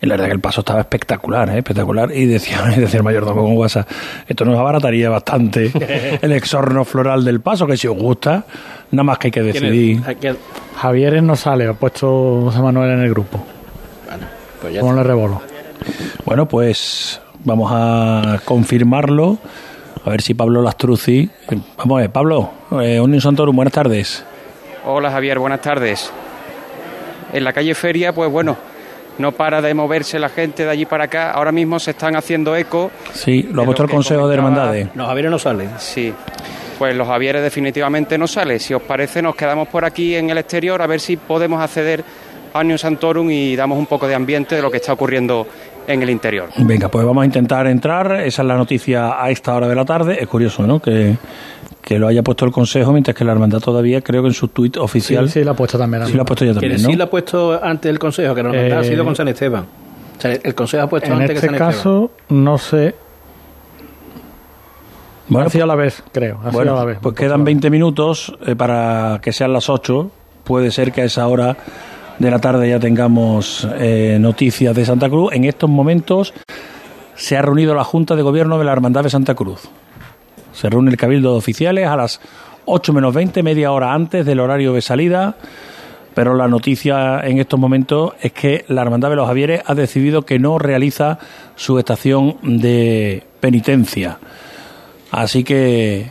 Y la verdad que el paso estaba espectacular, ¿eh? espectacular. Y decía, y decía el mayordomo con WhatsApp, esto nos abarataría bastante el exorno floral del paso, que si os gusta, nada más que hay que decidir. Javier no sale, ha puesto José Manuel en el grupo. Pues ya ¿Cómo le rebolo? Bueno, pues vamos a confirmarlo. A ver si Pablo Lastruzzi. Vamos a ver, Pablo, eh, Unión Santorum, buenas tardes. Hola Javier, buenas tardes. En la calle Feria, pues bueno, no para de moverse la gente de allí para acá. Ahora mismo se están haciendo eco. Sí, lo ha puesto el Consejo de Hermandades. Los Javieres no salen. Sí. Pues los Javieres definitivamente no salen. Si os parece, nos quedamos por aquí en el exterior a ver si podemos acceder a New Santorum y damos un poco de ambiente de lo que está ocurriendo en el interior. Venga, pues vamos a intentar entrar. Esa es la noticia a esta hora de la tarde. Es curioso, ¿no? Que, que lo haya puesto el Consejo, mientras que la hermandad todavía, creo que en su tuit oficial. Sí, sí, la ha puesto también. Sí, la ha puesto ya también, ¿no? Sí, la ha puesto antes el Consejo, que la hermandad ha sido con San Esteban. O sea, el Consejo ha puesto En antes este que San caso, no sé. Bueno, ha sido a la vez, creo. Ha Bueno, sido a la vez. pues quedan 20 minutos eh, para que sean las 8. Puede ser que a esa hora de la tarde ya tengamos eh, noticias de Santa Cruz. En estos momentos se ha reunido la Junta de Gobierno de la Hermandad de Santa Cruz. Se reúne el Cabildo de Oficiales a las 8 menos 20, media hora antes del horario de salida. Pero la noticia en estos momentos es que la Hermandad de los Javieres ha decidido que no realiza su estación de penitencia. Así que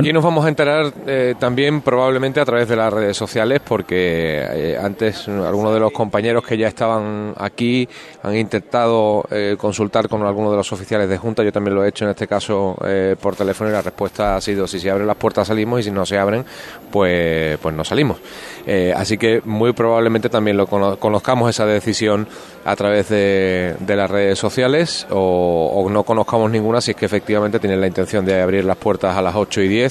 Aquí nos vamos a enterar eh, también probablemente a través de las redes sociales porque eh, antes algunos de los compañeros que ya estaban aquí han intentado eh, consultar con algunos de los oficiales de Junta, yo también lo he hecho en este caso por teléfono y la respuesta ha sido si se abren las puertas salimos y si no se abren pues, pues no salimos. Así que muy probablemente también lo cono- conozcamos esa decisión a través de, de las redes sociales o, o no conozcamos ninguna si es que efectivamente tienen la intención de abrir las puertas a las 8 y 10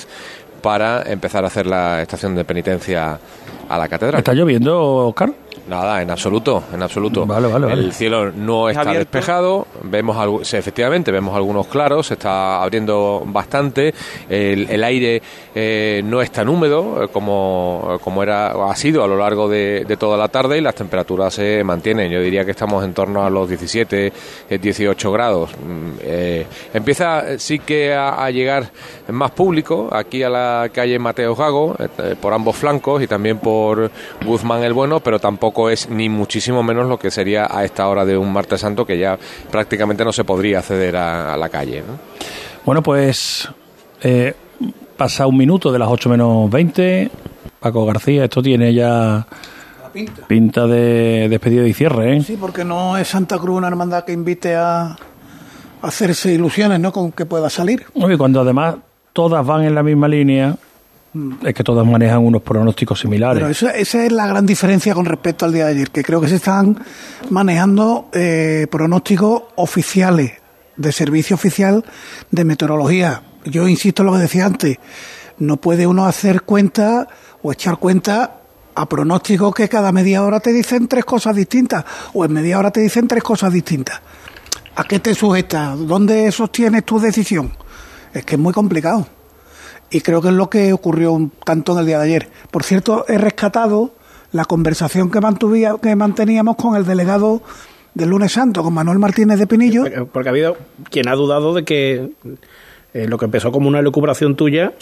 para empezar a hacer la estación de penitencia a la catedral. ¿Está lloviendo, Oscar? Nada, en absoluto, en absoluto. Vale, vale, vale. El cielo no está despejado, vemos sí, efectivamente, vemos algunos claros, se está abriendo bastante, el, el aire eh, no es tan húmedo eh, como, como era ha sido a lo largo de, de toda la tarde y las temperaturas se mantienen. Yo diría que estamos en torno a los 17, eh, 18 grados. Mm, eh, empieza eh, sí que a, a llegar más público aquí a la calle Mateo Gago, eh, eh, por ambos flancos y también por Guzmán el Bueno, pero tampoco es ni muchísimo menos lo que sería a esta hora de un martes santo que ya prácticamente no se podría acceder a, a la calle. ¿no? Bueno, pues eh, pasa un minuto de las 8 menos 20. Paco García, esto tiene ya pinta de despedida y cierre, ¿eh? Sí, porque no es Santa Cruz una hermandad que invite a, a hacerse ilusiones, ¿no? Con que pueda salir. Oye, cuando además todas van en la misma línea, es que todas manejan unos pronósticos similares. Pero eso- esa es la gran diferencia con respecto al día de ayer, que creo que se están manejando eh, pronósticos oficiales, de servicio oficial de meteorología. Yo insisto en lo que decía antes, no puede uno hacer cuenta o echar cuenta a pronósticos que cada media hora te dicen tres cosas distintas, o en media hora te dicen tres cosas distintas. ¿A qué te sujetas? ¿Dónde sostienes tu decisión? Es que es muy complicado. Y creo que es lo que ocurrió un tanto en el día de ayer. Por cierto, he rescatado la conversación que, mantuvía, que manteníamos con el delegado del lunes santo, con Manuel Martínez de Pinillo. Esteban. Porque ha habido quien ha dudado de que eh, lo que empezó como una lucubración tuya,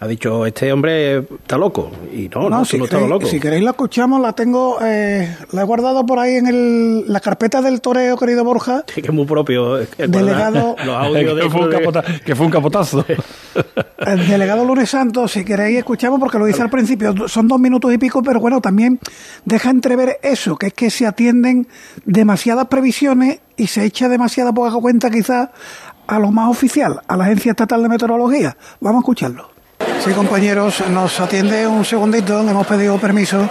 ha dicho, este hombre está loco. Y no, no, tú si, no queréis, loco. si queréis la escuchamos, la tengo, eh, la he guardado por ahí en el, la carpeta del toreo, querido Borja. que es muy propio. eh, Delegado- Los audios de que, fue un capota- que fue un capotazo. El delegado Lunes Santo, si queréis, escuchamos porque lo dice al principio. Son dos minutos y pico, pero bueno, también deja entrever eso, que es que se atienden demasiadas previsiones y se echa demasiada poca cuenta quizás a lo más oficial, a la Agencia Estatal de Meteorología. Vamos a escucharlo. Sí, compañeros, nos atiende un segundito, le hemos pedido permiso.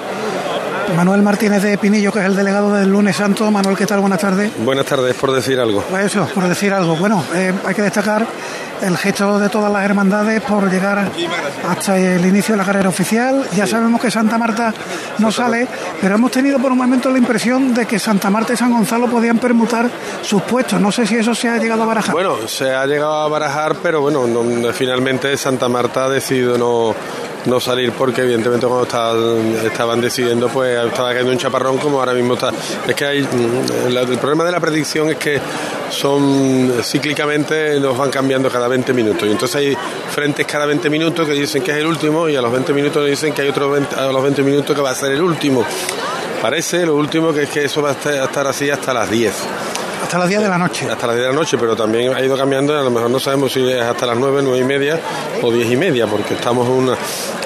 Manuel Martínez de Pinillo, que es el delegado del Lunes Santo. Manuel, ¿qué tal? Buenas tardes. Buenas tardes, por decir algo. Pues eso, por decir algo. Bueno, eh, hay que destacar el gesto de todas las hermandades por llegar hasta el inicio de la carrera oficial. Ya sabemos que Santa Marta no sale, pero hemos tenido por un momento la impresión de que Santa Marta y San Gonzalo podían permutar sus puestos. No sé si eso se ha llegado a barajar. Bueno, se ha llegado a barajar, pero bueno, no- finalmente Santa Marta ha decidido no, no salir porque evidentemente cuando estaban, estaban decidiendo pues estaba cayendo un chaparrón como ahora mismo está. Es que hay, mm, el problema de la predicción es que son cíclicamente nos van cambiando cada 20 minutos y entonces hay frentes cada 20 minutos que dicen que es el último y a los 20 minutos dicen que hay otro 20 a los 20 minutos que va a ser el último. Parece lo último que es que eso va a estar, así hasta las 10. Hasta las 10 de la noche. Hasta las 10 de la noche, pero también ha ido cambiando, a lo mejor no sabemos si es hasta las 9, 9 y media o 10 y media, porque estamos en una,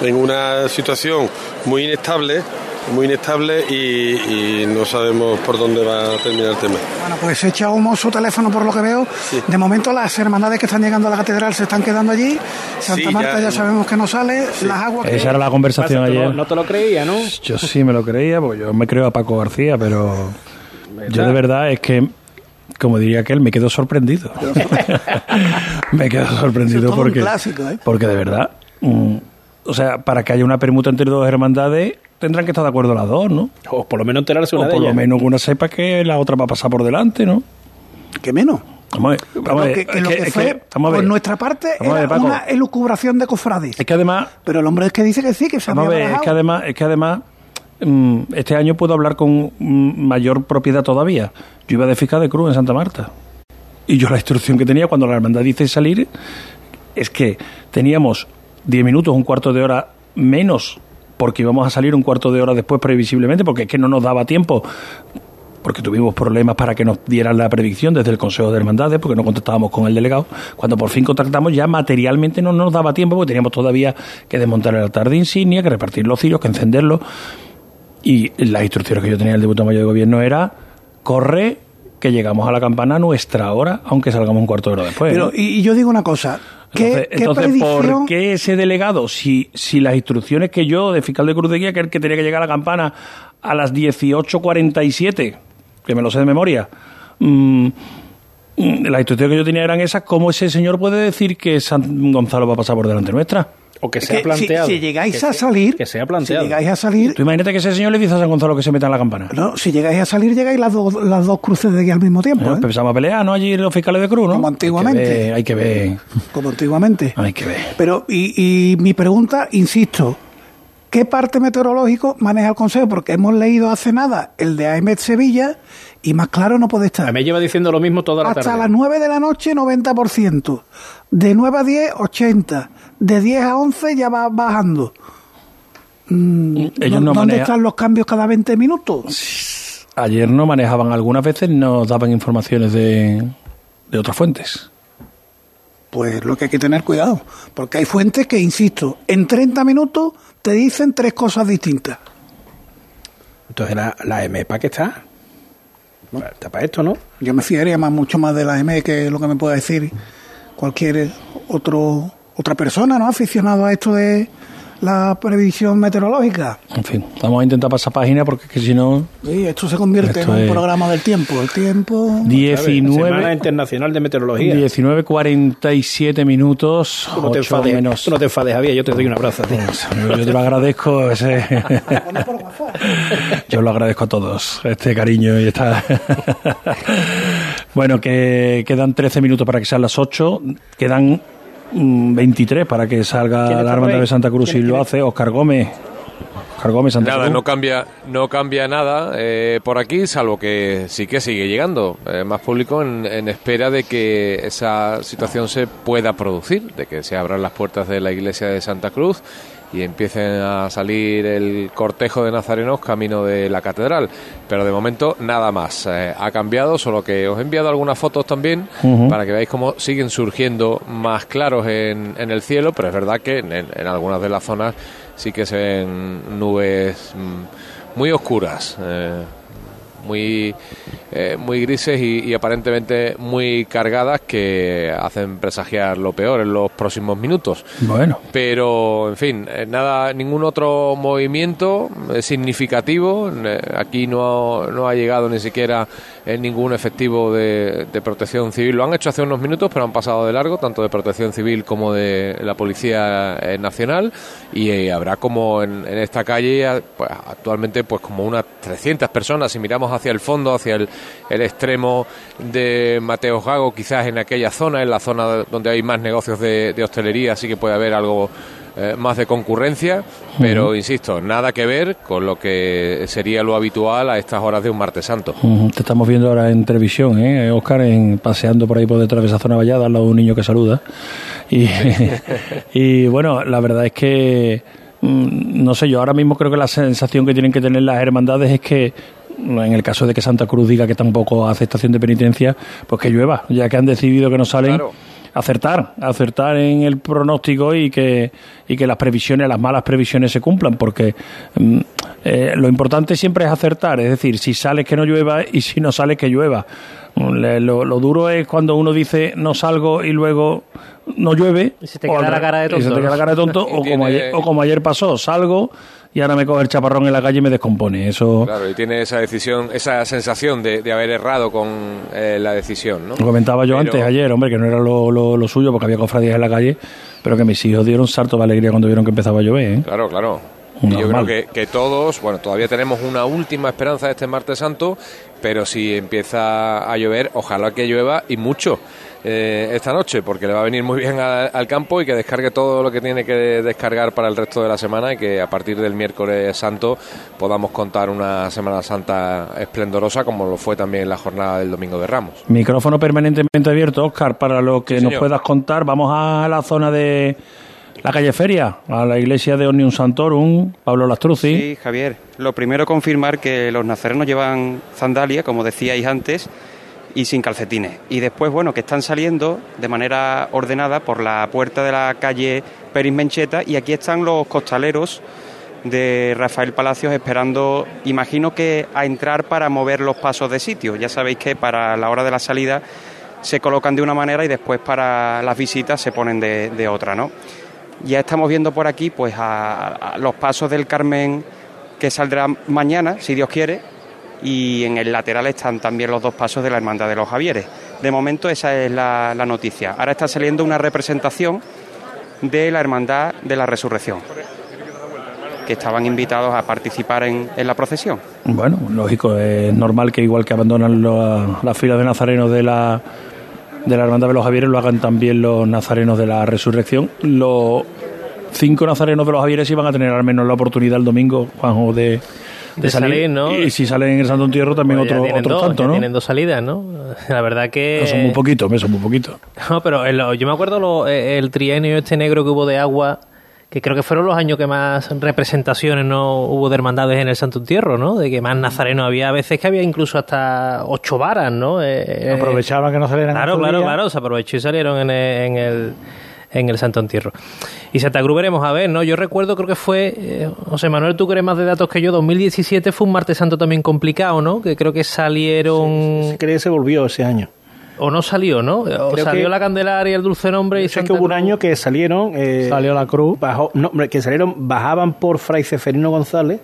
en una situación muy inestable muy inestable y, no sabemos por dónde va a terminar el tema. Bueno, pues echa humo su teléfono por lo que veo. De momento las hermandades que están llegando a la catedral se están quedando allí. Santa Marta ya, sabemos que no sale. Las aguas Esa era la conversación ayer. No, te lo creía, ¿no? Yo sí me lo creía, porque yo me creo a Paco García, pero yo de verdad es que como diría que él, me quedo sorprendido. me quedo sorprendido porque, ¿eh? porque de verdad, mm, o sea, para que haya una permuta entre dos hermandades, tendrán que estar de acuerdo las dos, ¿no? O por lo menos enterarse una o por lo menos una sepa que la otra va a pasar por delante, ¿no? ¿Qué menos? Vamos a ver, vamos a ver. Que, lo que, fue, por nuestra parte, era una elucubración de cofradis. Es que además... Pero el hombre es que dice que sí, que se vamos a ver, es que además, es que además mm, este año puedo hablar con mm, mayor propiedad todavía. Yo iba de fiscal de cruz en Santa Marta. Y yo la instrucción que tenía cuando la hermandad dice salir es que teníamos 10 minutos, un cuarto de hora menos porque íbamos a salir un cuarto de hora después previsiblemente, porque es que no nos daba tiempo porque tuvimos problemas para que nos dieran la predicción desde el Consejo de Hermandades, porque no contactábamos con el delegado. Cuando por fin contactamos, ya materialmente no nos daba tiempo, porque teníamos todavía que desmontar el altar de insignia, que repartir los cirios, que encenderlo. Y las instrucciones que yo tenía del diputado mayor de gobierno era, corre, que llegamos a la campana a nuestra hora, aunque salgamos un cuarto de hora después. Pero, y, yo digo una cosa, entonces, ¿por qué ese delegado, si, si las instrucciones que yo, de fiscal de Cruz de Guía, que, que tenía que llegar a la campana a las 18.47, que me lo sé de memoria, mmm, las instrucciones que yo tenía eran esas, ¿cómo ese señor puede decir que San Gonzalo va a pasar por delante nuestra? O que se ha planteado. Si, llegáis a salir. Que se ha planteado. Si llegáis a salir. Tú imagínate que ese señor le dice a San Gonzalo que se meta en la campana. No, si llegáis a salir, llegáis las, las dos cruces de aquí al mismo tiempo. ¿eh? Empezamos a pelear, ¿no? Allí los fiscales de cruz, ¿no? Como antiguamente. Hay que ver. Como antiguamente. Hay que ver. Pero, y, y mi pregunta, insisto, ¿Qué parte meteorológico maneja el Consejo? Porque hemos leído hace nada el de AEMET Sevilla y más claro no puede estar. Me lleva diciendo lo mismo toda la Hasta tarde. Hasta las 9 de la noche, 90%. De 9 a 10, 80. De 10 a 11 ya va bajando. Mm, ¿Dónde están los cambios cada 20 minutos? Ayer no manejaban, algunas veces nos daban informaciones de, de otras fuentes. Pues lo que hay que tener cuidado, porque hay fuentes que, insisto, en 30 minutos te dicen tres cosas distintas. Entonces, ¿la, la M para qué está? Está para esto, ¿no? Yo me fiaría más, mucho más de la M que lo que me pueda decir cualquier otro otra persona, ¿no? Aficionado a esto de, la previsión meteorológica. En fin, vamos a intentar pasar página porque es que si no... Sí, esto se convierte en un programa del tiempo. El tiempo... 19... Semana Internacional de Meteorología. 19.47 minutos. Tú no, te enfades, menos. tú no te enfades, Javier, yo te doy un abrazo. Yo te lo agradezco. Ese... yo lo agradezco a todos, este cariño y esta... bueno, que quedan 13 minutos para que sean las 8. Quedan 23 para que salga la Hermandad de Santa Cruz y lo hace Oscar Gómez. Oscar Gómez, Santa nada, no cambia, no cambia nada eh, por aquí, salvo que sí que sigue llegando eh, más público en, en, espera de que esa situación se pueda producir, de que se abran las puertas de la iglesia de Santa Cruz y empiecen a salir el cortejo de nazarenos camino de la catedral. Pero de momento nada más. Eh, ha cambiado, solo que os he enviado algunas fotos también para que veáis cómo siguen surgiendo más claros en, en el cielo, pero es verdad que en, algunas de las zonas sí que se ven nubes mm, muy oscuras. Eh, muy, eh, muy grises y, aparentemente muy cargadas que hacen presagiar lo peor en los próximos minutos. Bueno. Pero, en fin, eh, nada, ningún otro movimiento eh, significativo. Aquí no, no ha llegado ni siquiera ningún efectivo de, protección civil. Lo han hecho hace unos minutos, pero han pasado de largo, tanto de protección civil como de la Policía Nacional. Y habrá como en, en esta calle, pues, actualmente, pues como unas 300 personas. Si miramos hacia el fondo, hacia el, el extremo de Mateo Gago, quizás en aquella zona, en la zona donde hay más negocios de, hostelería, así que puede haber algo eh, más de concurrencia, pero insisto, nada que ver con lo que sería lo habitual a estas horas de un martes santo. Te estamos viendo ahora en televisión, ¿eh, Oscar, en, paseando por ahí por detrás de esa zona vallada, al lado de un niño que saluda. Y, y bueno, la verdad es que mm, no sé, yo ahora mismo creo que la sensación que tienen que tener las hermandades es que en el caso de que Santa Cruz diga que tampoco hace estación de penitencia, pues que llueva, ya que han decidido que no salen. acertar, acertar en el pronóstico y que, y que las previsiones, las malas previsiones se cumplan, porque mm, eh, lo importante siempre es acertar, es decir, si sales que no llueva y si no sales que llueva. Lo, lo, duro es cuando uno dice no salgo y luego no llueve. Y se te queda la cara de tonto. se te queda la cara de tonto, o, como ayer, o como ayer pasó, salgo y ahora me coge el chaparrón en la calle y me descompone. Eso... Claro, y tiene esa decisión, esa sensación de, haber errado con eh, la decisión, ¿no? Lo comentaba yo antes, ayer, hombre, que no era lo, lo, suyo porque había cofradías en la calle, pero que mis hijos dieron salto de alegría cuando vieron que empezaba a llover, ¿eh? Claro, claro. Y yo creo que, que, todos, bueno, todavía tenemos una última esperanza de este martes santo, pero si empieza a llover, ojalá que llueva y mucho. Eh, esta noche, porque le va a venir muy bien al campo y que descargue todo lo que tiene que descargar para el resto de la semana y que a partir del miércoles santo podamos contar una Semana Santa esplendorosa como lo fue también la jornada del Domingo de Ramos. Micrófono permanentemente abierto, Oscar, para lo que nos puedas contar. Vamos a la zona de la calle Feria, a la iglesia de Omnium Santorum, Pablo Lastruzzi. Sí, Javier. Lo primero confirmar que los nazarenos llevan sandalia, como decíais antes, y sin calcetines. Y después, bueno, que están saliendo de manera ordenada por la puerta de la calle Peris Mencheta y aquí están los costaleros de Rafael Palacios esperando, imagino que a entrar para mover los pasos de sitio. Ya sabéis que para la hora de la salida se colocan de una manera y después para las visitas se ponen de, otra, ¿no? Ya estamos viendo por aquí pues a los pasos del Carmen que saldrá mañana, si Dios quiere, y en el lateral están también los dos pasos de la Hermandad de los Javieres. De momento esa es la, noticia. Ahora está saliendo una representación de la Hermandad de la Resurrección que estaban invitados a participar en, la procesión. Bueno, lógico, es normal que igual que abandonan la fila de nazarenos de la, de la Hermandad de los Javieres, lo hagan también los nazarenos de la Resurrección. Los cinco nazarenos de los Javieres iban a tener al menos la oportunidad el domingo, Juanjo, de, de, salir, ¿no? Y, si salen en el Santo Entierro también otro, otro tanto, ¿no? Tienen dos salidas, ¿no? La verdad que... No, son muy poquitos, son muy poquitos. No, pero yo me acuerdo eh, el trienio este negro que hubo de agua que creo que fueron los años que más representaciones no hubo de hermandades en el Santo Entierro, ¿no? De que más nazarenos había, a veces que había incluso hasta ocho varas, ¿no? Eh, eh Aprovechaban que no salieran. Claro, claro, claro, se aprovechó y salieron en el en el Santo Entierro. Y Santa Cruz veremos a ver, ¿no? Yo recuerdo, creo que fue, eh, José Manuel, tú crees más de datos que yo, 2017 fue un martes santo también complicado, ¿no? Que creo que salieron... Sí, que se volvió ese año. O no salió, ¿no? O salió la Candelaria, el Dulce Nombre y Santa que hubo un año que salieron... Eh, Salió la cruz. Bajó, no, que salieron, bajaban por Fray Ceferino González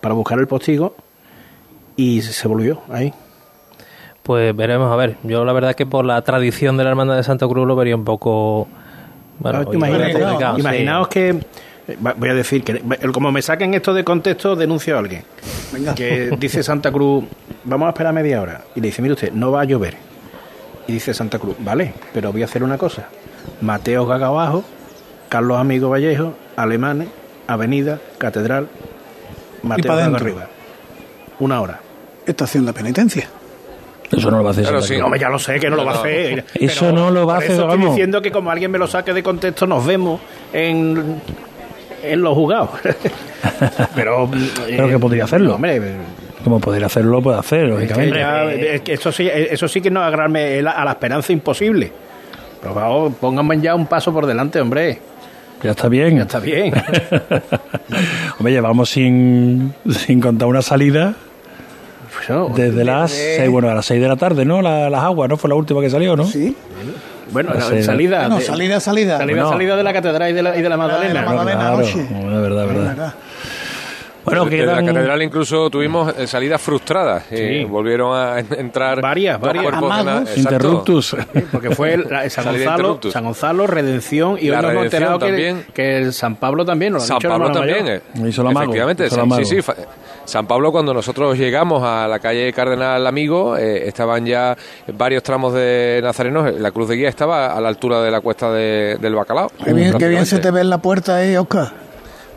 para buscar el postigo y se volvió ahí. Pues veremos a ver. Yo la verdad que por la tradición de la Hermandad de Santa Cruz lo vería un poco imaginaos, que voy a decir que como me saquen esto de contexto denuncio a alguien. Que dice Santa Cruz vamos a esperar media hora y le dice mire usted no va a llover y dice Santa Cruz vale pero voy a hacer una cosa. Mateo Gaga abajo Carlos Amigo Vallejo Alemanes Avenida Catedral Mateo Gaga arriba una hora. Estación de penitencia eso no lo va a hacer. No, ya lo sé que no, lo va a hacer. Eso no lo va a hacer. Eso estoy diciendo que como alguien me lo saque de contexto, nos vemos en, en los jugados. pero, pero que podría hacerlo. Hombre, como podría hacerlo, puede hacer, lógicamente. eso, sí, eso sí que no agarrarme a la esperanza imposible. Pero vamos, pónganme ya un paso por delante, hombre. Ya está bien. Ya está bien. hombre, llevamos sin, sin contar una salida desde las seis, bueno, a las 6 de la tarde, ¿no? las aguas, ¿no? Fue la última que salió, ¿no? Sí. Bueno, la, salida. No, salida, salida. Salida, salida de la catedral y de la, y de la Magdalena. la Magdalena claro, verdad, verdad. Bueno, que la catedral incluso tuvimos eh, salidas frustradas. Sí. volvieron a entrar varias, varias. interruptus. porque fue San, Gonzalo, San Gonzalo, Redención y la hemos enterado que, que el San Pablo también. Lo San Pablo también. Eh. Hizo la Efectivamente, sí, sí. San Pablo, cuando nosotros llegamos a la calle Cardenal Amigo, eh, estaban ya varios tramos de nazarenos. La cruz de guía estaba a la altura de la cuesta del Bacalao. Qué bien, se te ve en la puerta ahí, Oscar.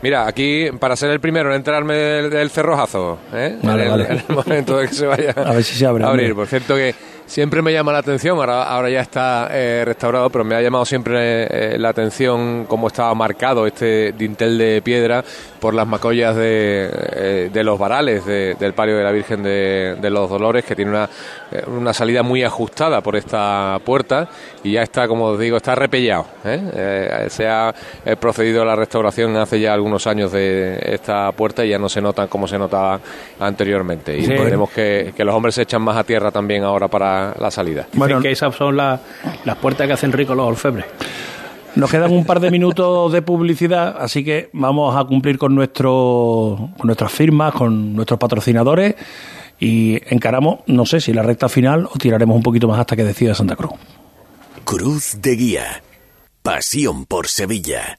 Mira, aquí para ser el primero en entrarme del, cerrojazo, ¿eh? en, el, momento de que se vaya a ver si se abre, a abrir. Por cierto que Siempre me llama la atención, ahora, ahora ya está eh, restaurado, pero me ha llamado siempre eh, la atención cómo estaba marcado este dintel de piedra por las macollas de, eh, de los varales del palio de la Virgen de, de los Dolores, que tiene una, una, salida muy ajustada por esta puerta y ya está, como os digo, está repellado. se ha procedido a la restauración hace ya algunos años de esta puerta y ya no se nota como se notaba anteriormente. Y esperemos que, que los hombres se echan más a tierra también ahora para la, salida. Bueno, que esas son las puertas que hacen rico los orfebres. Nos quedan un par de minutos de publicidad, así que vamos a cumplir con, nuestro, con nuestras firmas, con nuestros patrocinadores y encaramos, no sé si la recta final o tiraremos un poquito más hasta que decida Santa Cruz. Cruz de Guía. Pasión por Sevilla.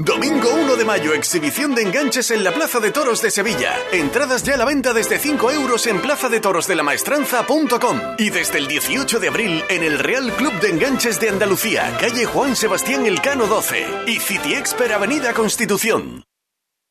Domingo 1 de mayo, exhibición de enganches en la Plaza de Toros de Sevilla. Entradas ya a la venta desde 5 euros en plazadetorosdelamaestranza.com y desde el 18 de abril en el Real Club de Enganches de Andalucía, calle Juan Sebastián Elcano 12 y City Expert Avenida Constitución.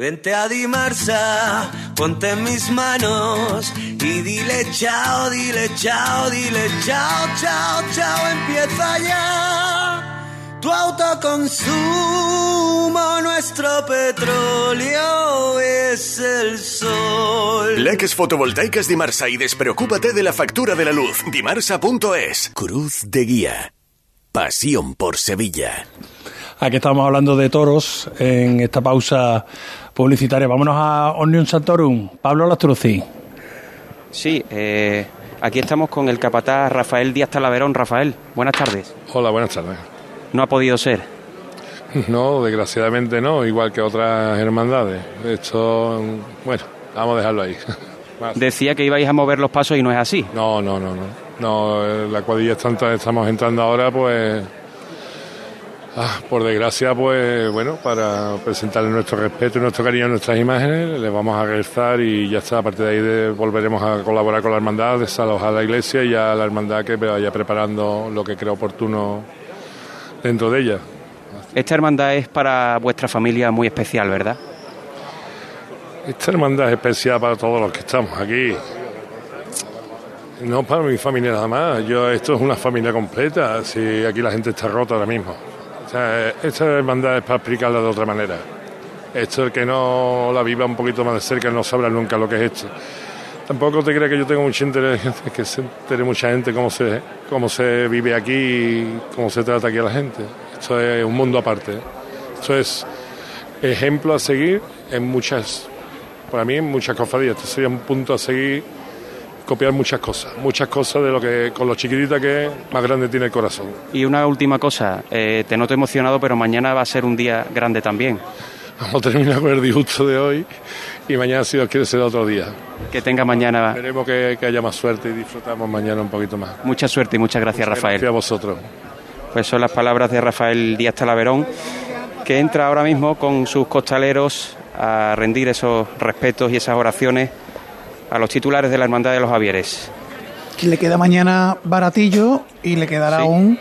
Vente a Dimarsa, ponte en mis manos y dile chao, dile chao, dile chao, chao, chao, empieza ya. Tu autoconsumo, nuestro petróleo es el sol. Leques fotovoltaicas Dimarsa y despreocúpate de la factura de la luz. Dimarsa.es. Cruz de Guía. Pasión por Sevilla. Aquí estamos hablando de toros en esta pausa publicitaria. Vámonos a Omnium Santorum. Pablo Lastruzzi. Sí, eh, aquí estamos con el capataz Rafael Díaz Talaverón. Rafael, buenas tardes. Hola, buenas tardes. ¿No ha podido ser? No, desgraciadamente no, igual que otras hermandades. De hecho, bueno, vamos a dejarlo ahí. Decía que ibais a mover los pasos y no es así. No, no, no, no. no la cuadrilla estamos entrando ahora, pues Ah, por desgracia, pues bueno, para presentarle nuestro respeto y nuestro cariño a nuestras imágenes, les vamos a rezar y ya está. A partir de ahí volveremos a colaborar con la hermandad, desalojar la iglesia y a la hermandad que vaya preparando lo que crea oportuno dentro de ella. Esta hermandad es para vuestra familia muy especial, ¿verdad? Esta hermandad es especial para todos los que estamos aquí. No para mi familia nada más. Yo, esto es una familia completa. Si aquí la gente está rota ahora mismo esta hermandad es para explicarla de otra manera. Esto, el que no la viva un poquito más de cerca no sabrá nunca lo que es esto. Tampoco te creas que yo tengo mucho interés que se entere mucha gente cómo se, cómo se vive aquí y cómo se trata aquí a la gente. Esto es un mundo aparte. Esto es ejemplo a seguir en muchas, para mí en muchas cofradías. Esto sería un punto a seguir copiar muchas cosas, muchas cosas de lo que con lo chiquitita que es, más grande tiene el corazón. Y una última cosa, eh, te noto emocionado, pero mañana va a ser un día grande también. Vamos a terminar con el disgusto de hoy y mañana, si Dios quiere, será otro día. Que tenga mañana. Esperemos que, haya más suerte y disfrutamos mañana un poquito más. Mucha suerte y muchas gracias, Rafael. Gracias a vosotros. Pues son las palabras de Rafael Díaz Talaverón, que entra ahora mismo con sus costaleros a rendir esos respetos y esas oraciones a los titulares de la Hermandad de los Javieres. Le queda mañana baratillo y le quedará aún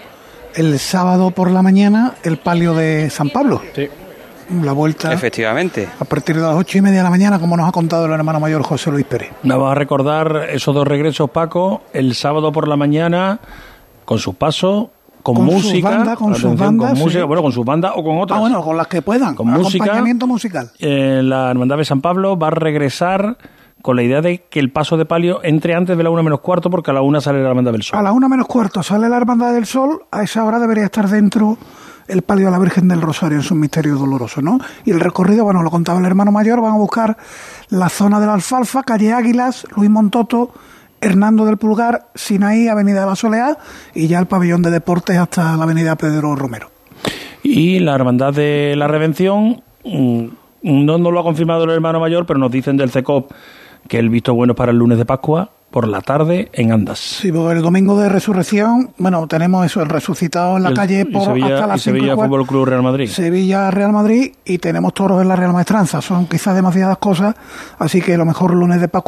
el sábado por la mañana el palio de San Pablo. Sí. La vuelta Efectivamente. a partir de las ocho y media de la mañana, como nos ha contado el hermano mayor José Luis Pérez. Nos va a recordar esos dos regresos, Paco, el sábado por la mañana, con sus pasos, con, Con sus música. bandas, con sus bandas, música, sí. bueno, con sus bandas o con otras. Ah, bueno, con las que puedan. Con música. Acompañamiento musical. Eh, la Hermandad de San Pablo va a regresar con la idea de que el paso de palio entre antes de la una menos cuarto, porque a la una sale la Hermandad del Sol. A la una menos cuarto sale la Hermandad del Sol, a esa hora debería estar dentro el palio de la Virgen del Rosario en su misterio doloroso, ¿no? Y el recorrido, bueno, lo contaba el hermano mayor, van a buscar la zona de la Alfalfa, calle Águilas, Luis Montoto, Hernando del Pulgar, Sinaí, Avenida de la Soleá y ya el pabellón de deportes hasta la Avenida Pedro Romero. Y la Hermandad de la Redención, mm, no nos lo ha confirmado el hermano mayor, pero nos dicen del CECOP que el visto bueno para el lunes de Pascua por la tarde en Andas. Sí, porque el domingo de resurrección, bueno, tenemos eso, el resucitado en la el- calle por Sevilla, hasta las y Sevilla. Fútbol Club Real Madrid. Sevilla Real Madrid y tenemos toros en la Real Maestranza. Son quizás demasiadas cosas, así que lo mejor lunes de Pascua